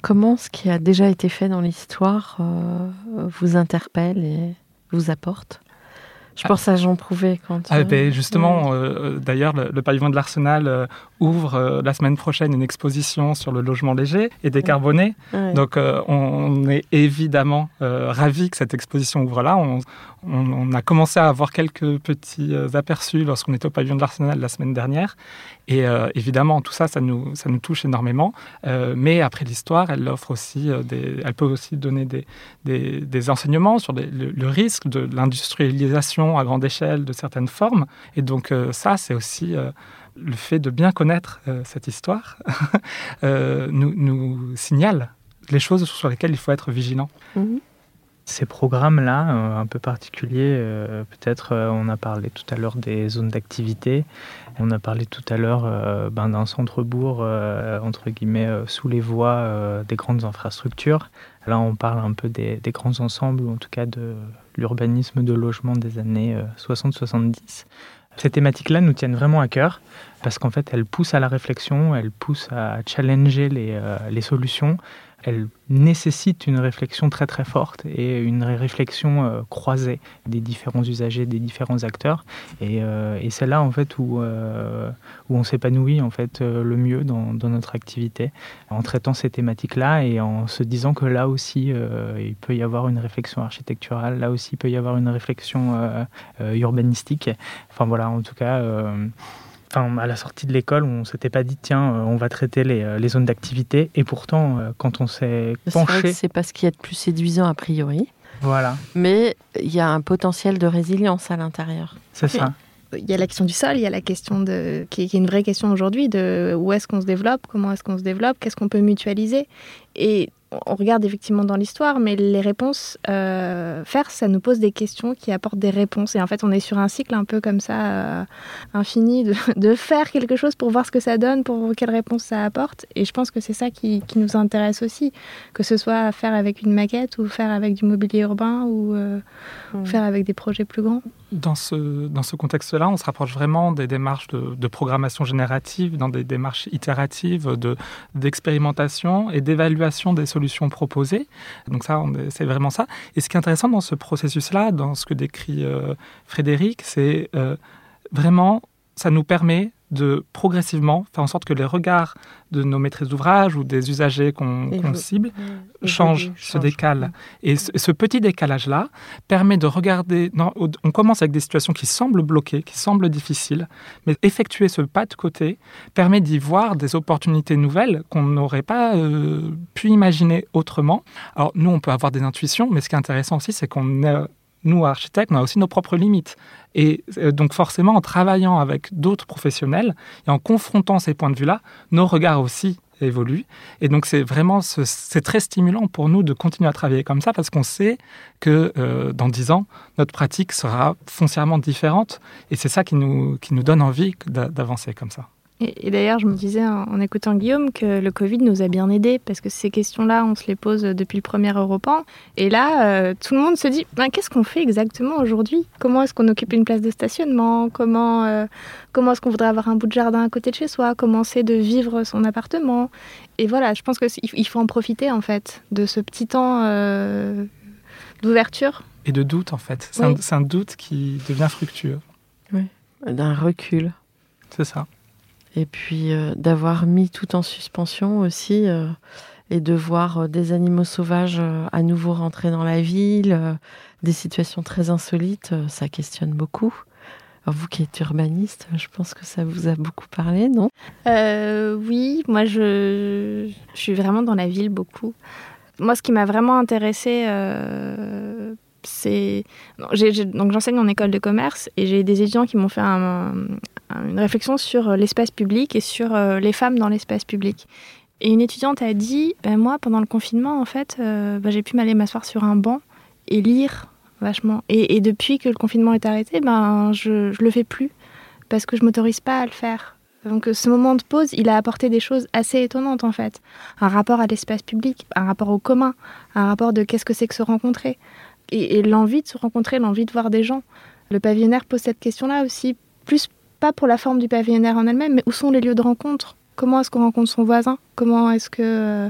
Comment ce qui a déjà été fait dans l'histoire euh, vous interpelle vous apporte je pense à Jean Prouvé quand. Ah, ben, justement, euh, d'ailleurs, le, pavillon de l'Arsenal ouvre la semaine prochaine une exposition sur le logement léger et décarboné. Donc, on, est évidemment ravis que cette exposition ouvre là. On, on, a commencé à avoir quelques petits euh, aperçus lorsqu'on était au pavillon de l'Arsenal la semaine dernière. Et euh, évidemment, tout ça, ça nous, ça nous touche énormément. Euh, mais après l'histoire, elle offre aussi des, elle peut aussi donner des, des, enseignements sur le, risque de l'industrialisation à grande échelle de certaines formes. Et donc ça, c'est aussi le fait de bien connaître cette histoire *laughs* nous, nous signale les choses sur lesquelles il faut être vigilant. Mmh ces programmes-là, euh, un peu particuliers, euh, peut-être euh, on a parlé tout à l'heure des zones d'activité, on a parlé tout à l'heure ben, d'un centre-bourg, entre guillemets, sous les voies des grandes infrastructures. Là, on parle un peu des, des grands ensembles, ou en tout cas de l'urbanisme de logement des années 60-70. Ces thématiques-là nous tiennent vraiment à cœur parce qu'en fait, elles poussent à la réflexion, elles poussent à challenger les, les solutions, elle nécessite une réflexion très très forte et une réflexion euh, croisée des différents usagers, des différents acteurs. Et, euh, c'est là en fait où, euh, on s'épanouit en fait le mieux dans, dans, notre activité, en traitant ces thématiques-là et en se disant que là aussi il peut y avoir une réflexion architecturale, là aussi il peut y avoir une réflexion urbanistique. Enfin voilà, en tout cas à la sortie de l'école, on s'était pas dit tiens, euh, on va traiter les, euh, les zones d'activité. Et pourtant, euh, quand on s'est penché, c'est pas ce qui est le plus séduisant a priori. Voilà. Mais il y a un potentiel de résilience à l'intérieur. C'est ça. Il y a la question du sol, il y a la question de qui est une vraie question aujourd'hui de où est-ce qu'on se développe, comment est-ce qu'on se développe, qu'est-ce qu'on peut mutualiser. Et on regarde effectivement dans l'histoire, mais les réponses, euh, faire, ça nous pose des questions qui apportent des réponses. Et en fait, on est sur un cycle un peu comme ça, euh, infini, de, *laughs* faire quelque chose pour voir ce que ça donne, pour quelle réponse ça apporte. Et je pense que c'est ça qui, nous intéresse aussi, que ce soit faire avec une maquette ou faire avec du mobilier urbain ou euh, mmh. faire avec des projets plus grands. Dans ce, dans ce contexte-là, on se rapproche vraiment des démarches de, programmation générative, dans des démarches itératives, d'expérimentation et d'évaluation des solutions proposées. Donc ça, c'est vraiment ça. Et ce qui est intéressant dans ce processus-là, dans ce que décrit euh, Frédéric, c'est euh, vraiment, ça nous permet de progressivement faire en sorte que les regards de nos maîtrises d'ouvrage ou des usagers qu'on cible changent, se décalent. Et ce, petit décalage-là permet de regarder. on commence avec des situations qui semblent bloquées, qui semblent difficiles, mais effectuer ce pas de côté permet d'y voir des opportunités nouvelles qu'on n'aurait pas euh, pu imaginer autrement. Alors, nous, on peut avoir des intuitions, mais ce qui est intéressant aussi, c'est qu'on est nous, architectes, on a aussi nos propres limites. Et euh, donc forcément, en travaillant avec d'autres professionnels et en confrontant ces points de vue-là, nos regards aussi évoluent. Et donc c'est vraiment, c'est très stimulant pour nous de continuer à travailler comme ça parce qu'on sait que euh, dans dix ans, notre pratique sera foncièrement différente. Et c'est ça qui nous, qui nous donne envie d'avancer comme ça. Et, d'ailleurs, je me disais en, écoutant Guillaume que le Covid nous a bien aidés parce que ces questions-là, on se les pose depuis le premier Europan. Et là, euh, tout le monde se dit ben, qu'est-ce qu'on fait exactement aujourd'hui? Comment est-ce qu'on occupe une place de stationnement? Comment, euh, comment est-ce qu'on voudrait avoir un bout de jardin à côté de chez soi? Comment c'est de vivre son appartement? Et voilà, je pense qu'il faut en profiter en fait de ce petit temps euh, d'ouverture. Et de doute en fait. C'est un, un doute qui devient fructueux. Oui, d'un recul. C'est ça et puis euh, d'avoir mis tout en suspension aussi euh, et de voir euh, des animaux sauvages à nouveau rentrer dans la ville, des situations très insolites, ça questionne beaucoup. vous qui êtes urbaniste, je pense que ça vous a beaucoup parlé, non? Oui, moi je, je, suis vraiment dans la ville beaucoup. Moi, ce qui m'a vraiment intéressée donc j'enseigne en école de commerce et j'ai des étudiants qui m'ont fait une réflexion sur euh, l'espace public et sur euh, les femmes dans l'espace public. Et une étudiante a dit ben moi pendant le confinement en fait euh, ben, j'ai pu m'aller m'asseoir sur un banc et lire vachement. Et, depuis que le confinement est arrêté ben je, je le fais plus parce que je m'autorise pas à le faire. Donc ce moment de pause, il a apporté des choses assez étonnantes en fait. Un rapport à l'espace public, un rapport au commun, un rapport de qu'est-ce que c'est que se rencontrer, et, l'envie de se rencontrer, l'envie de voir des gens. Le pavillonnaire pose cette question-là aussi, plus pas pour la forme du pavillonnaire en elle-même, mais où sont les lieux de rencontre? Comment est-ce qu'on rencontre son voisin? Comment est-ce que euh,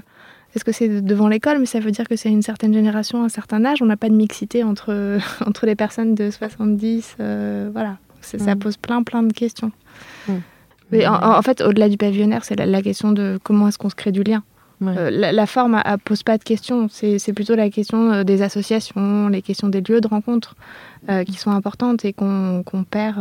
est-ce que c'est devant l'école? Mais ça veut dire que c'est une certaine génération, un certain âge. On n'a pas de mixité entre, *laughs* entre les personnes de 70. Euh, voilà. Ça mm. pose plein, plein de questions. Mm. Mais en, fait, au-delà du pavillonnaire, c'est la, question de comment est-ce qu'on se crée du lien. Euh, la, forme ne pose pas de questions, c'est plutôt la question euh, des associations, les questions des lieux de rencontre euh, qui sont importantes et qu'on perd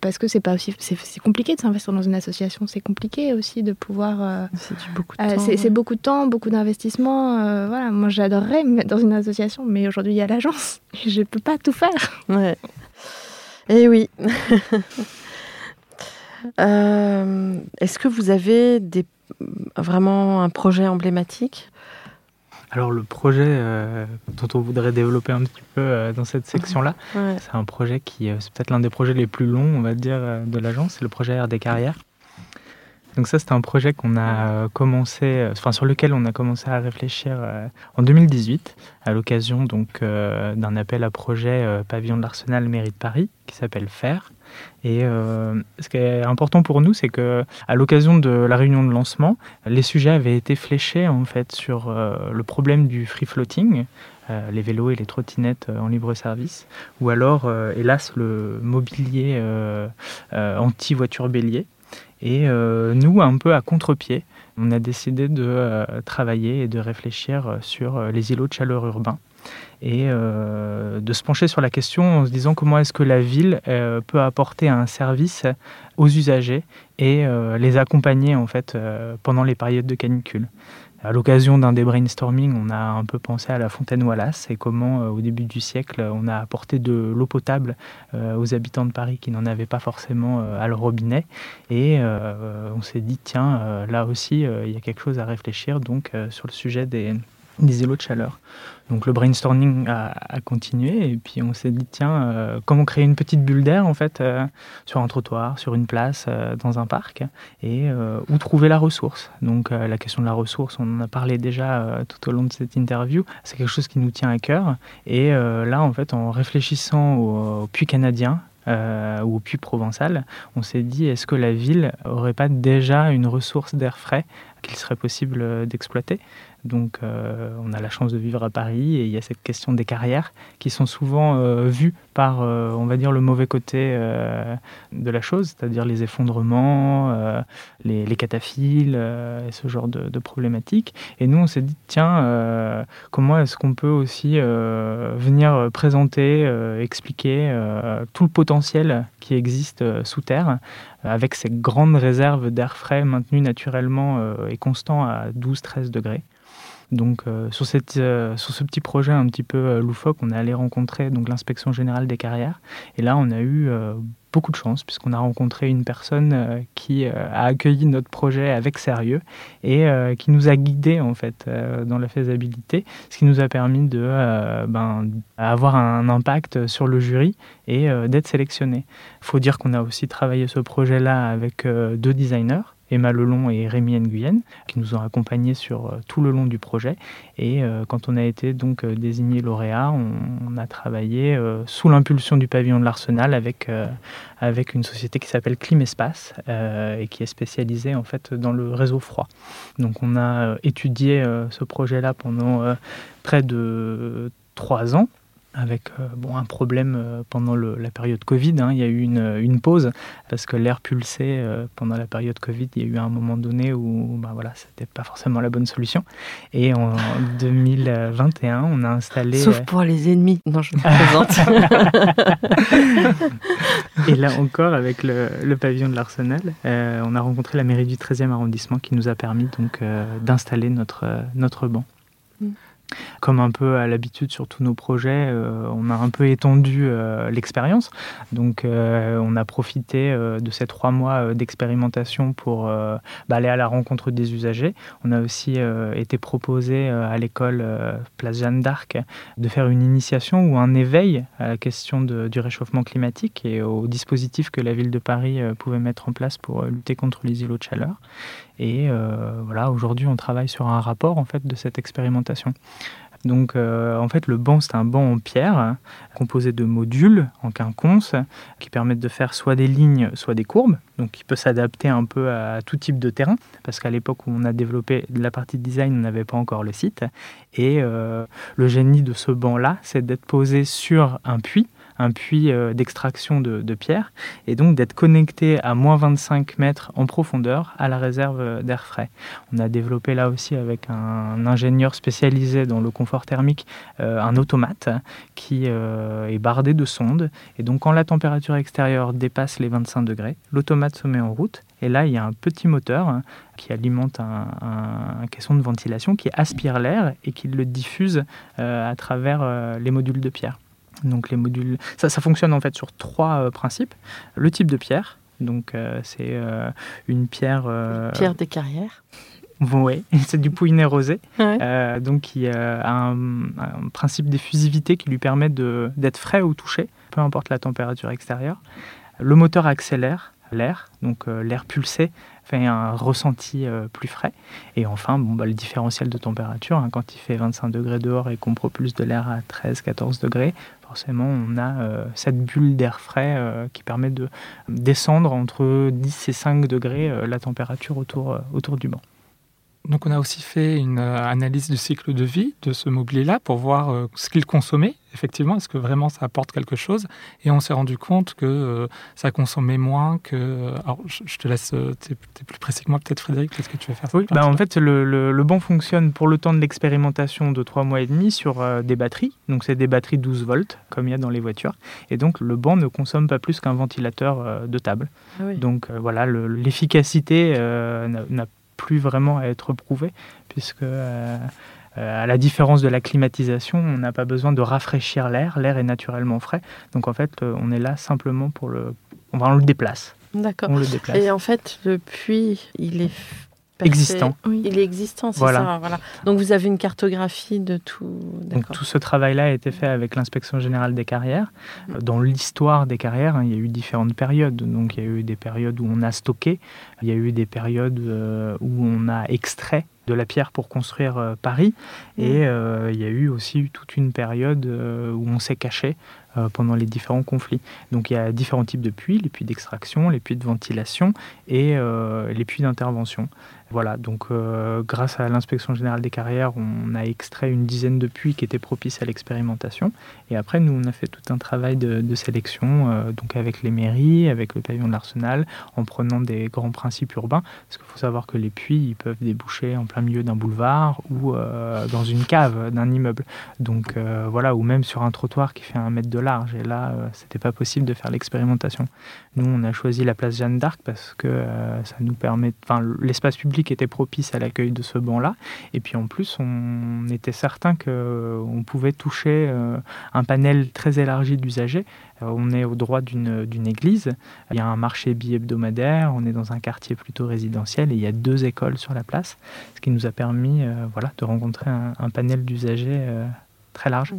parce que c'est pas aussi c'est compliqué de s'investir dans une association, c'est compliqué aussi de pouvoir. c'est beaucoup de temps. c'est beaucoup de temps, beaucoup d'investissement. voilà, moi j'adorerais me mettre dans une association, mais aujourd'hui il y a l'agence, *laughs* je peux pas tout faire. Ouais. Et eh oui. *laughs* Est-ce que vous avez des vraiment un projet emblématique alors le projet euh, dont on voudrait développer un petit peu euh, dans cette section-là, c'est un projet qui, euh, c'est peut-être l'un des projets les plus longs, on va dire, de l'agence, c'est le projet RD Carrière. Donc ça, c'est un projet qu'on a commencé, enfin sur lequel on a commencé à réfléchir en 2018 à l'occasion donc d'un appel à projet pavillon de l'Arsenal mairie de Paris qui s'appelle Faire. Et ce qui est important pour nous, c'est que à l'occasion de la réunion de lancement, les sujets avaient été fléchés en fait sur le problème du free floating, euh, les vélos et les trottinettes euh, en libre service, ou alors, euh, hélas, le mobilier anti-voiture bélier. Et nous, un peu à contre-pied, on a décidé de travailler et de réfléchir sur les îlots de chaleur urbains et de se pencher sur la question en se disant comment est-ce que la ville peut apporter un service aux usagers et les accompagner en fait pendant les périodes de canicule. À l'occasion d'un des brainstorming, on a un peu pensé à la fontaine Wallace et comment, euh, au début du siècle, on a apporté de l'eau potable euh, aux habitants de Paris qui n'en avaient pas forcément euh, à leur robinet. Et on s'est dit, tiens, là aussi, il y a quelque chose à réfléchir donc sur le sujet des, des îlots de chaleur. Donc le brainstorming a, continué et puis on s'est dit tiens euh, comment créer une petite bulle d'air en fait euh, sur un trottoir, sur une place, euh, dans un parc et où trouver la ressource. Donc la question de la ressource, on en a parlé déjà tout au long de cette interview. C'est quelque chose qui nous tient à cœur et là en fait en réfléchissant au, puits canadien ou au puits provençal, on s'est dit est-ce que la ville aurait pas déjà une ressource d'air frais qu'il serait possible d'exploiter? Donc euh, on a la chance de vivre à Paris et il y a cette question des carrières qui sont souvent euh, vues par, euh, on va dire, le mauvais côté de la chose, c'est-à-dire les effondrements, les, cataphiles et ce genre de, problématiques. Et nous, on s'est dit, tiens, comment est-ce qu'on peut aussi venir présenter, expliquer tout le potentiel qui existe sous terre avec ces grandes réserves d'air frais maintenues naturellement et constant à 12-13 degrés. Donc euh, sur, cette, euh, sur ce petit projet un petit peu euh, loufoque, on est allé rencontrer l'inspection générale des carrières. Et là, on a eu beaucoup de chance puisqu'on a rencontré une personne qui a accueilli notre projet avec sérieux et qui nous a guidés en fait dans la faisabilité, ce qui nous a permis de ben, avoir un impact sur le jury et d'être sélectionné. Il faut dire qu'on a aussi travaillé ce projet-là avec deux designers Emma Lelon et Rémi Nguyen, qui nous ont accompagnés sur euh, tout le long du projet. Et euh, quand on a été donc euh, désigné lauréat, on, a travaillé sous l'impulsion du pavillon de l'Arsenal avec, avec une société qui s'appelle Climespace et qui est spécialisée en fait dans le réseau froid. Donc on a étudié ce projet-là pendant près de trois ans avec euh, bon, un problème euh, pendant la période Covid. Hein. il y a eu une, une pause parce que l'air pulsé euh, pendant la période Covid. Il y a eu un moment donné où bah, voilà, ce n'était pas forcément la bonne solution. Et en *laughs* 2021, on a installé... Sauf pour les ennemis. Non, je *laughs* me présente. *laughs* Et là encore, avec le, le pavillon de l'Arsenal, on a rencontré la mairie du 13e arrondissement qui nous a permis donc d'installer notre, notre banc. Mm. Comme un peu à l'habitude sur tous nos projets, euh, on a un peu étendu euh, l'expérience. Donc euh, on a profité de ces trois mois d'expérimentation pour bah, aller à la rencontre des usagers. On a aussi été proposé à l'école Place Jeanne d'Arc de faire une initiation ou un éveil à la question du réchauffement climatique et aux dispositifs que la ville de Paris pouvait mettre en place pour lutter contre les îlots de chaleur. Et voilà, aujourd'hui, on travaille sur un rapport en fait de cette expérimentation. Donc euh, en fait le banc c'est un banc en pierre composé de modules en quinconce qui permettent de faire soit des lignes soit des courbes, donc qui peut s'adapter un peu à tout type de terrain parce qu'à l'époque où on a développé la partie design on n'avait pas encore le site et euh, le génie de ce banc là c'est d'être posé sur un puits un puits euh, d'extraction de, pierre, et donc d'être connecté à moins 25 mètres en profondeur à la réserve euh, d'air frais. On a développé là aussi avec un ingénieur spécialisé dans le confort thermique euh, un automate qui est bardé de sondes, et donc quand la température extérieure dépasse les 25 degrés, l'automate se met en route, et là il y a un petit moteur qui alimente un, caisson de ventilation qui aspire l'air et qui le diffuse à travers les modules de pierre. Donc les modules, ça, ça fonctionne en fait sur trois euh, principes. Le type de pierre, donc euh, c'est euh, une pierre. pierre des carrières. Oui, *laughs* c'est du pouinet rosé, donc qui a un, principe d'effusivité qui lui permet d'être frais au toucher, peu importe la température extérieure. Le moteur accélère l'air, donc l'air pulsé fait un ressenti plus frais. Et enfin, bah, le différentiel de température, hein, quand il fait 25 degrés dehors et qu'on propulse de l'air à 13-14 degrés, forcément, on a cette bulle d'air frais qui permet de descendre entre 10 et 5 degrés la température autour, autour du banc. Donc on a aussi fait une euh, analyse du cycle de vie de ce mobilier-là pour voir euh, ce qu'il consommait, effectivement, est-ce que vraiment ça apporte quelque chose? Et on s'est rendu compte que euh, ça consommait moins que... Alors je te laisse, tu es, plus précis que moi. Peut-être Frédéric, qu'est-ce que tu veux faire? Oui, bah en fait le, le, banc fonctionne pour le temps de l'expérimentation de 3 mois et demi sur des batteries, donc c'est des batteries 12 volts comme il y a dans les voitures, et donc le banc ne consomme pas plus qu'un ventilateur de table. Ah donc voilà, l'efficacité n'a plus vraiment à être prouvé, puisque euh, euh, à la différence de la climatisation, on n'a pas besoin de rafraîchir l'air, l'air est naturellement frais. Donc en fait, euh, on est là simplement pour le... On, va, on le déplace. D'accord. Et en fait, le puits, il est existant. Il est existant, c'est ça. Voilà. Donc vous avez une cartographie de tout. Donc tout ce travail-là a été fait avec l'inspection générale des carrières. Mm. Dans l'histoire des carrières, hein, il y a eu différentes périodes. Donc il y a eu des périodes où on a stocké, il y a eu des périodes euh, où on a extrait de la pierre pour construire euh, Paris. Et mm. euh, il y a eu aussi toute une période où on s'est caché pendant les différents conflits. Donc il y a différents types de puits, les puits d'extraction, les puits de ventilation et les puits d'intervention. Voilà, donc euh, grâce à l'inspection générale des carrières, on a extrait une dizaine de puits qui étaient propices à l'expérimentation. Et après, nous, on a fait tout un travail de, sélection, euh, donc avec les mairies, avec le pavillon de l'Arsenal, en prenant des grands principes urbains. Parce qu'il faut savoir que les puits, ils peuvent déboucher en plein milieu d'un boulevard ou euh, dans une cave d'un immeuble. Donc voilà, ou même sur un trottoir qui fait un mètre de large. Et là, c'était pas possible de faire l'expérimentation. Nous, on a choisi la place Jeanne d'Arc parce que ça nous permet, enfin, l'espace public qui était propice à l'accueil de ce banc-là. Et puis en plus, on était certain qu'on pouvait toucher euh, un panel très élargi d'usagers. Euh, on est au droit d'une église, il y a un marché bi-hebdomadaire, on est dans un quartier plutôt résidentiel et il y a deux écoles sur la place, ce qui nous a permis euh, voilà, de rencontrer un, panel d'usagers très large.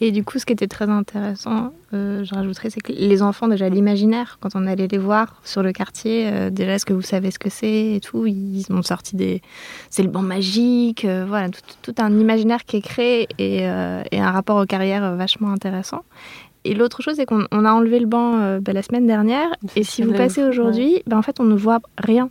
Et du coup, ce qui était très intéressant, euh, je rajouterais, c'est que les enfants, déjà l'imaginaire, quand on allait les voir sur le quartier, euh, déjà, est-ce que vous savez ce que c'est et tout? Ils ont sorti des. C'est le banc magique, euh, voilà, tout, un imaginaire qui est créé et, un rapport aux carrières vachement intéressant. Et l'autre chose, c'est qu'on a enlevé le banc bah, la semaine dernière. Et si vous passez aujourd'hui, bah, en fait, on ne voit rien.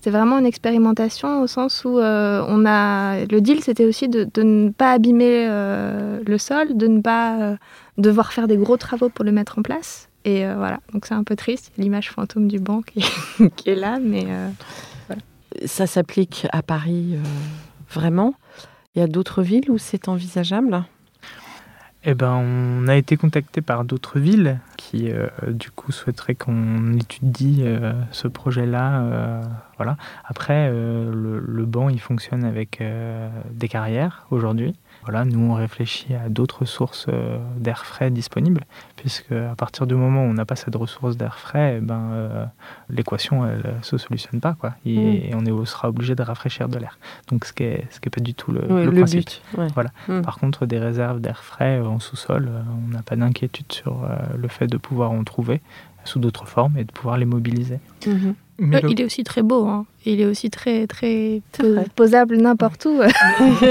C'était vraiment une expérimentation au sens où euh, on a le deal, c'était aussi de, ne pas abîmer euh, le sol, de ne pas euh, devoir faire des gros travaux pour le mettre en place. Et voilà, donc c'est un peu triste, l'image fantôme du banc qui, *laughs* est là, mais voilà. Ça s'applique à Paris vraiment Il y a d'autres villes où c'est envisageable? Eh ben, on a été contacté par d'autres villes qui, euh, du coup, souhaiteraient qu'on étudie euh, ce projet-là. Euh, voilà. Après, le, le, banc, il fonctionne avec des carrières aujourd'hui. Voilà, nous, on réfléchit à d'autres sources euh, d'air frais disponibles, puisque à partir du moment où on n'a pas cette ressource d'air frais, eh ben, euh, l'équation, elle ne se solutionne pas. Quoi, et, mm. on, sera obligé de rafraîchir de l'air. Donc, ce qui ce qui pas du tout le, principe. But, voilà. Mm. Par contre, des réserves d'air frais euh, en sous-sol, on n'a pas d'inquiétude sur le fait de pouvoir en trouver sous d'autres formes et de pouvoir les mobiliser. Mm-hmm. Il est aussi très beau. Hein. Il est aussi très, très posable n'importe où.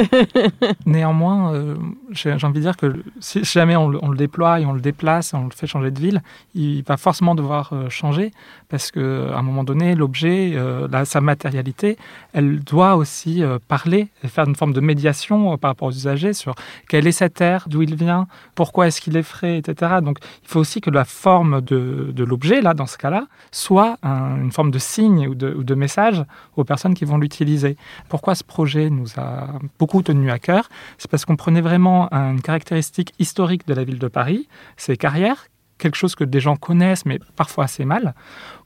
*laughs* Néanmoins, euh, j'ai envie de dire que si jamais on le, déploie et on le déplace, on le fait changer de ville, il va forcément devoir euh, changer parce qu'à un moment donné, l'objet, euh, sa matérialité, elle doit aussi parler et faire une forme de médiation par rapport aux usagers sur quelle est cette air, d'où il vient, pourquoi est-ce qu'il est frais, etc. Donc il faut aussi que la forme de, de l'objet, là, dans ce cas-là, soit une forme de signe ou de, ou de message aux personnes qui vont l'utiliser. Pourquoi ce projet nous a beaucoup tenu à cœur? C'est parce qu'on prenait vraiment une caractéristique historique de la ville de Paris, ses carrières, quelque chose que des gens connaissent mais parfois assez mal,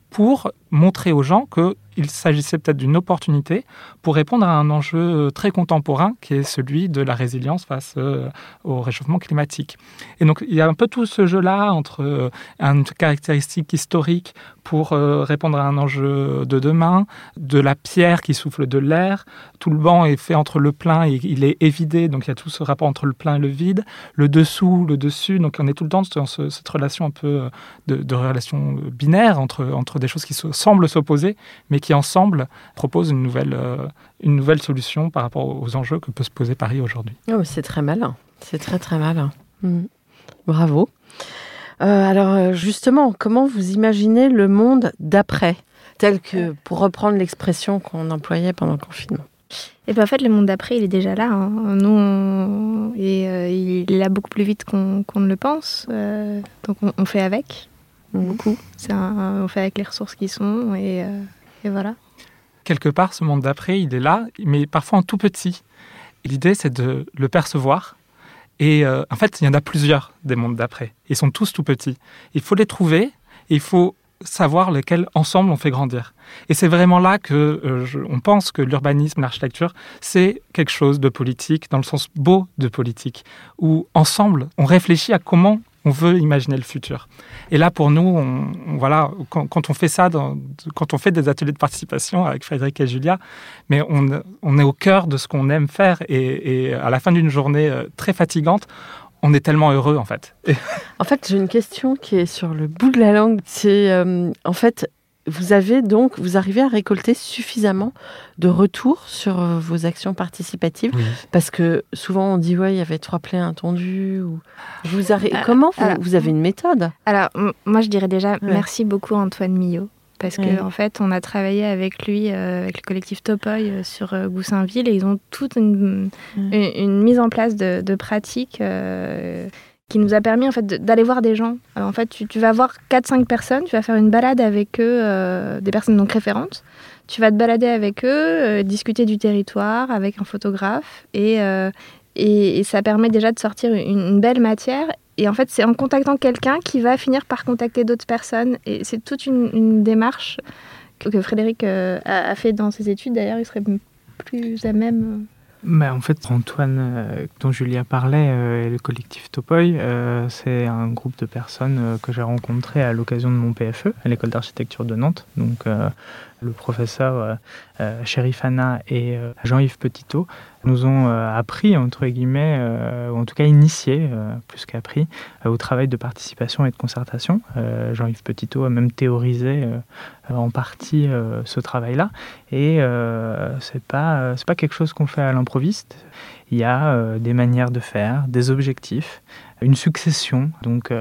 pour montrer aux gens qu'il s'agissait peut-être d'une opportunité pour répondre à un enjeu euh, très contemporain qui est celui de la résilience face euh, au réchauffement climatique. Et donc il y a un peu tout ce jeu-là entre euh, une caractéristique historique pour répondre à un enjeu de demain, de la pierre qui souffle de l'air, tout le banc est fait entre le plein et il est évidé, donc il y a tout ce rapport entre le plein et le vide, le dessous, le dessus, donc on est tout le temps dans cette relation un peu de, relation binaire entre, entre des choses qui semblent s'opposer, mais qui ensemble proposent une nouvelle, une nouvelle solution par rapport aux enjeux que peut se poser Paris aujourd'hui. Oh, c'est très malin, c'est très très malin. Hmm. Bravo. alors justement, comment vous imaginez le monde d'après, tel que, pour reprendre l'expression qu'on employait pendant le confinement? Et bien en fait, le monde d'après, il est déjà là. Hein. Nous, et euh, il est là beaucoup plus vite qu'on ne le pense. Euh, donc on, fait avec, mmh. beaucoup. on fait avec les ressources qui sont, et, euh, et voilà. Quelque part, ce monde d'après, il est là, mais parfois en tout petit. L'idée, c'est de le percevoir. Et en fait, il y en a plusieurs des mondes d'après. Ils sont tous tout petits. Il faut les trouver. il faut savoir lesquels ensemble on fait grandir. Et c'est vraiment là que euh, on pense que l'urbanisme, l'architecture, c'est quelque chose de politique, dans le sens beau de politique, où ensemble on réfléchit à comment on veut imaginer le futur. Et là, pour nous, on, voilà, quand, on fait ça, quand on fait des ateliers de participation avec Frédéric et Julia, mais on, est au cœur de ce qu'on aime faire. Et, à la fin d'une journée euh, très fatigante, on est tellement heureux en fait. en fait, j'ai une question qui est sur le bout de la langue. C'est euh, en fait, vous avez donc, vous arrivez à récolter suffisamment de retours sur euh, vos actions participatives Parce que souvent on dit, ouais, il y avait trois plaies intondues. Ou... Vous arrivez... Euh, Comment vous, avez une méthode? Alors, moi je dirais déjà merci beaucoup Antoine Millot parce qu'en en fait, on a travaillé avec lui, euh, avec le collectif Topoy euh, sur euh, Goussainville, et ils ont toute une, mise en place de, pratiques qui nous a permis en fait d'aller voir des gens. en fait, tu, vas voir 4-5 personnes, tu vas faire une balade avec eux, des personnes donc référentes. Tu vas te balader avec eux, discuter du territoire avec un photographe, et, et, ça permet déjà de sortir une belle matière et en fait, c'est en contactant quelqu'un qui va finir par contacter d'autres personnes. Et c'est toute une, démarche que, Frédéric euh, a, fait dans ses études. D'ailleurs, il serait plus à même. Euh, mais en fait, Antoine, euh, dont Julia parlait, et le collectif Topoy, c'est un groupe de personnes que j'ai rencontré à l'occasion de mon PFE, à l'école d'architecture de Nantes. Donc, le professeur Sherifana et Jean-Yves Petitot nous ont euh, appris, entre guillemets, euh, ou en tout cas initié, euh, plus qu'appris, au travail de participation et de concertation. Jean-Yves Petitot a même théorisé en partie ce travail-là. Et c'est pas, c'est pas quelque chose qu'on fait à l'improviste. Il y a des manières de faire, des objectifs, une succession. Donc,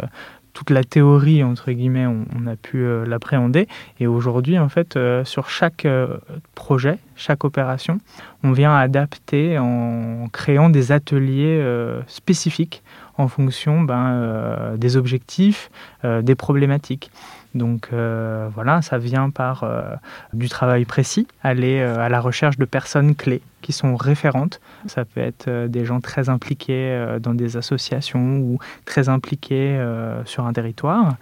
toute la théorie, entre guillemets, on, a pu euh, l'appréhender. Et aujourd'hui, en fait, euh, sur chaque euh, projet, chaque opération, on vient adapter en créant des ateliers spécifiques en fonction ben, des objectifs, des problématiques. Donc voilà, ça vient par du travail précis, aller à la recherche de personnes clés qui sont référentes. Ça peut être euh, des gens très impliqués euh, dans des associations ou très impliqués euh, sur un territoire.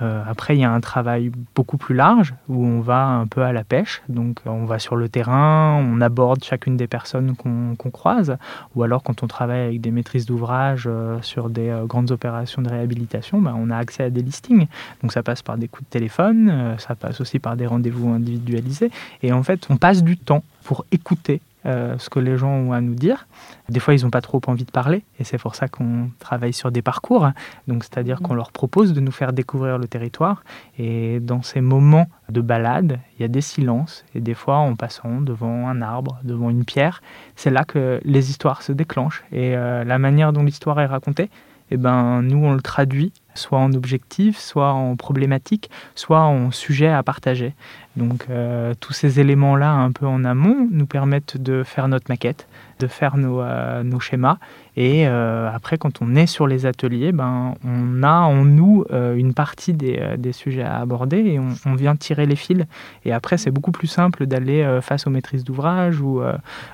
après, il y a un travail beaucoup plus large où on va un peu à la pêche. Donc, on va sur le terrain, on aborde chacune des personnes qu'on croise. Ou alors, quand on travaille avec des maîtrises d'ouvrage sur des grandes opérations de réhabilitation, bah, on a accès à des listings. Donc, ça passe par des coups de téléphone, ça passe aussi par des rendez-vous individualisés. Et en fait, on passe du temps pour écouter euh, ce que les gens ont à nous dire. Des fois, ils n'ont pas trop envie de parler, et c'est pour ça qu'on travaille sur des parcours. Donc, c'est-à-dire qu'on leur propose de nous faire découvrir le territoire. Et dans ces moments de balade, il y a des silences, et des fois, en passant devant un arbre, devant une pierre, c'est là que les histoires se déclenchent. Et euh, la manière dont l'histoire est racontée, eh ben, nous, on le traduit soit en objectif, soit en problématique, soit en sujet à partager. Donc euh, tous ces éléments-là un peu en amont nous permettent de faire notre maquette, de faire nos, euh, schémas. Et euh, après, quand on est sur les ateliers, ben, on a en nous une partie des, des, sujets à aborder et on, vient tirer les fils. Et après, c'est beaucoup plus simple d'aller face aux maîtrises d'ouvrage ou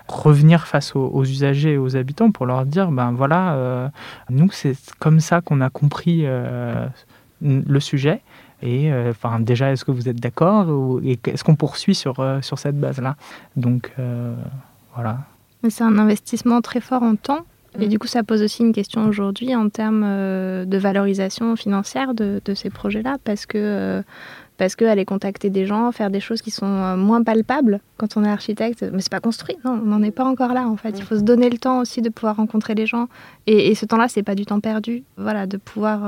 revenir face aux, aux, usagers et aux habitants pour leur dire, ben voilà, nous, c'est comme ça qu'on a compris le sujet. Et euh, enfin, déjà, est-ce que vous êtes d'accord Et est-ce qu'on poursuit sur, euh, sur cette base-là? Donc, euh, voilà. C'est un investissement très fort en temps. Et mm. du coup, ça pose aussi une question aujourd'hui en termes de valorisation financière de, de ces projets-là, parce que parce qu'aller contacter des gens, faire des choses qui sont moins palpables quand on est architecte, mais c'est pas construit, non, on n'en est pas encore là en fait. Il faut se donner le temps aussi de pouvoir rencontrer les gens, et, et ce temps-là, c'est pas du temps perdu. Voilà, de pouvoir,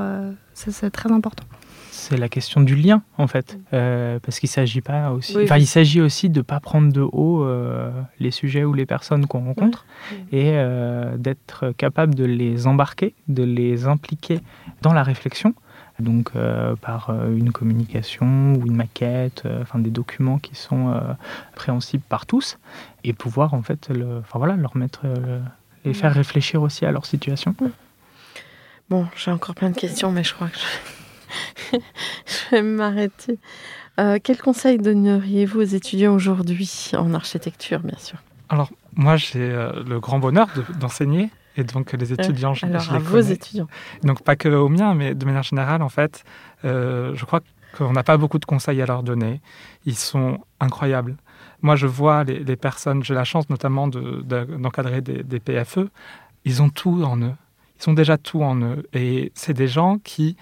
c'est très important. c'est la question du lien en fait, euh, parce qu'il s'agit pas aussi, enfin il s'agit aussi de pas prendre de haut euh, les sujets ou les personnes qu'on rencontre et euh, d'être capable de les embarquer, de les impliquer dans la réflexion. Donc par une communication ou une maquette, enfin des documents qui sont préhensibles par tous, et pouvoir en fait, le, enfin voilà, leur mettre, les faire réfléchir aussi à leur situation. Bon, j'ai encore plein de questions, mais je crois que je *laughs* je vais m'arrêter. Euh, quel conseil donneriez-vous aux étudiants aujourd'hui en architecture, bien sûr? Alors, moi, j'ai euh, le grand bonheur d'enseigner. Et donc, les étudiants, je, Alors, à vos étudiants. Donc, pas que aux miens, mais de manière générale, en fait, euh, je crois qu'on n'a pas beaucoup de conseils à leur donner. Ils sont incroyables. Moi, je vois les, personnes, j'ai la chance notamment d'encadrer des, des PFE, ils ont tout en eux. Ils ont déjà tout en eux. Et c'est des gens qui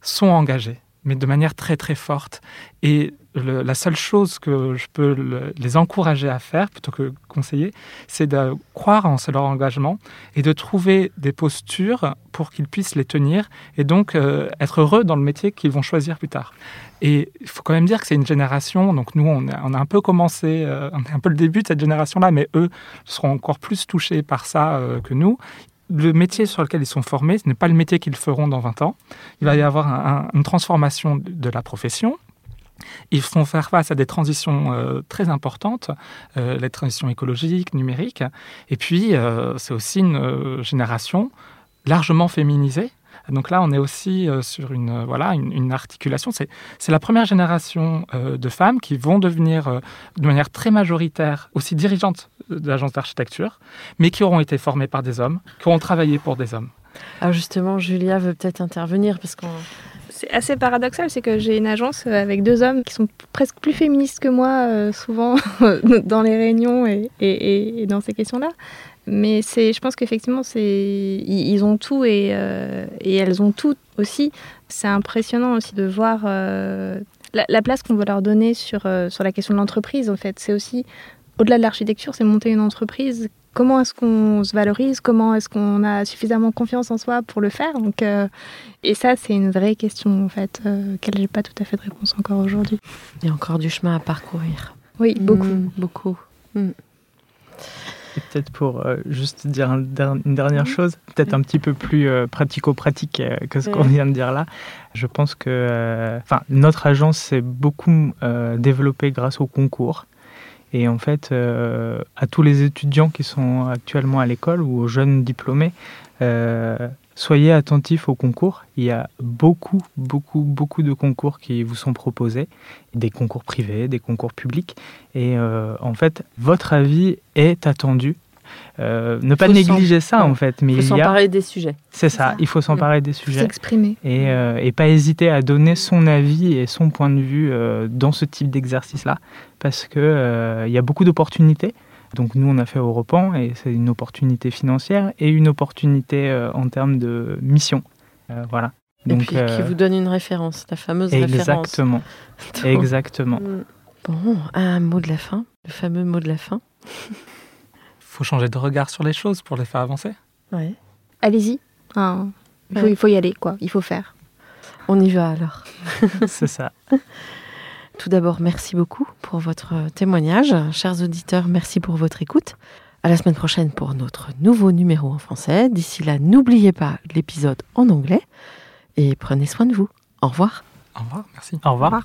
sont engagés, mais de manière très très forte. Et la seule chose que je peux les encourager à faire, plutôt que conseiller, c'est de croire en leur engagement et de trouver des postures pour qu'ils puissent les tenir et donc euh, être heureux dans le métier qu'ils vont choisir plus tard. Et il faut quand même dire que c'est une génération, donc nous on a, un peu commencé, euh, on est un peu le début de cette génération-là, mais eux seront encore plus touchés par ça euh, que nous le métier sur lequel ils sont formés, ce n'est pas le métier qu'ils feront dans 20 ans. Il va y avoir une transformation de la profession. Ils font faire face à des transitions euh, très importantes, euh, les transitions écologiques, numériques. Et puis, euh, c'est aussi une génération largement féminisée. Donc là, on est aussi sur une, voilà, une, articulation. C'est la première génération de femmes qui vont devenir de manière très majoritaire aussi dirigeantes d'agences d'architecture, mais qui auront été formées par des hommes, qui auront travaillé pour des hommes. Alors justement, Julia veut peut-être intervenir parce qu'on... C'est assez paradoxal, c'est que j'ai une agence euh, avec deux hommes qui sont presque plus féministes que moi, euh, souvent *laughs* dans les réunions et, dans ces questions-là. Mais c'est, je pense qu'effectivement, c'est, ils ont tout et, euh, et, elles ont tout aussi. C'est impressionnant aussi de voir la, la, place qu'on veut leur donner sur, sur la question de l'entreprise. En fait, c'est aussi au-delà de l'architecture, c'est monter une entreprise. Comment est-ce qu'on se valorise Comment est-ce qu'on a suffisamment confiance en soi pour le faire Donc, euh, Et ça, c'est une vraie question, en fait, euh, je n'ai pas tout à fait de réponse encore aujourd'hui. Il y a encore du chemin à parcourir. Oui, beaucoup. Mm, beaucoup. Mm. Et peut-être pour euh, juste dire une dernière chose, peut-être un petit peu plus pratico-pratique que ce qu'on vient de dire là. Je pense que enfin notre agence s'est beaucoup développée grâce au concours. Et en fait, euh, à tous les étudiants qui sont actuellement à l'école ou aux jeunes diplômés, euh, soyez attentifs aux concours. Il y a beaucoup, beaucoup, beaucoup de concours qui vous sont proposés, des concours privés, des concours publics. Et euh, en fait, votre avis est attendu euh, ne pas négliger ça en fait. Mais il faut s'emparer des sujets. C'est ça, il faut s'emparer des sujets. S'exprimer. Et, euh, et, pas hésiter à donner son avis et son point de vue euh, dans ce type d'exercice-là, parce qu'il il y a beaucoup d'opportunités. Donc nous, on a fait Europan et c'est une opportunité financière et une opportunité en termes de mission. voilà. Donc, et puis qui vous donne une référence, la fameuse référence. Exactement. *laughs* Exactement. Bon, un mot de la fin, le fameux mot de la fin *laughs* faut changer de regard sur les choses pour les faire avancer. Ouais. Allez-y. il, faut, y aller, quoi. Il faut faire. On y va alors. *laughs* *laughs* C'est ça. Tout d'abord, merci beaucoup pour votre témoignage. Chers auditeurs, merci pour votre écoute. À la semaine prochaine pour notre nouveau numéro en français. D'ici là, n'oubliez pas l'épisode en anglais et prenez soin de vous. Au revoir. Au revoir, merci. Au revoir. Au revoir.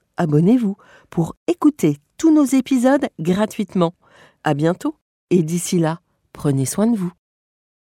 abonnez-vous pour écouter tous nos épisodes gratuitement. À bientôt et d'ici là, prenez soin de vous.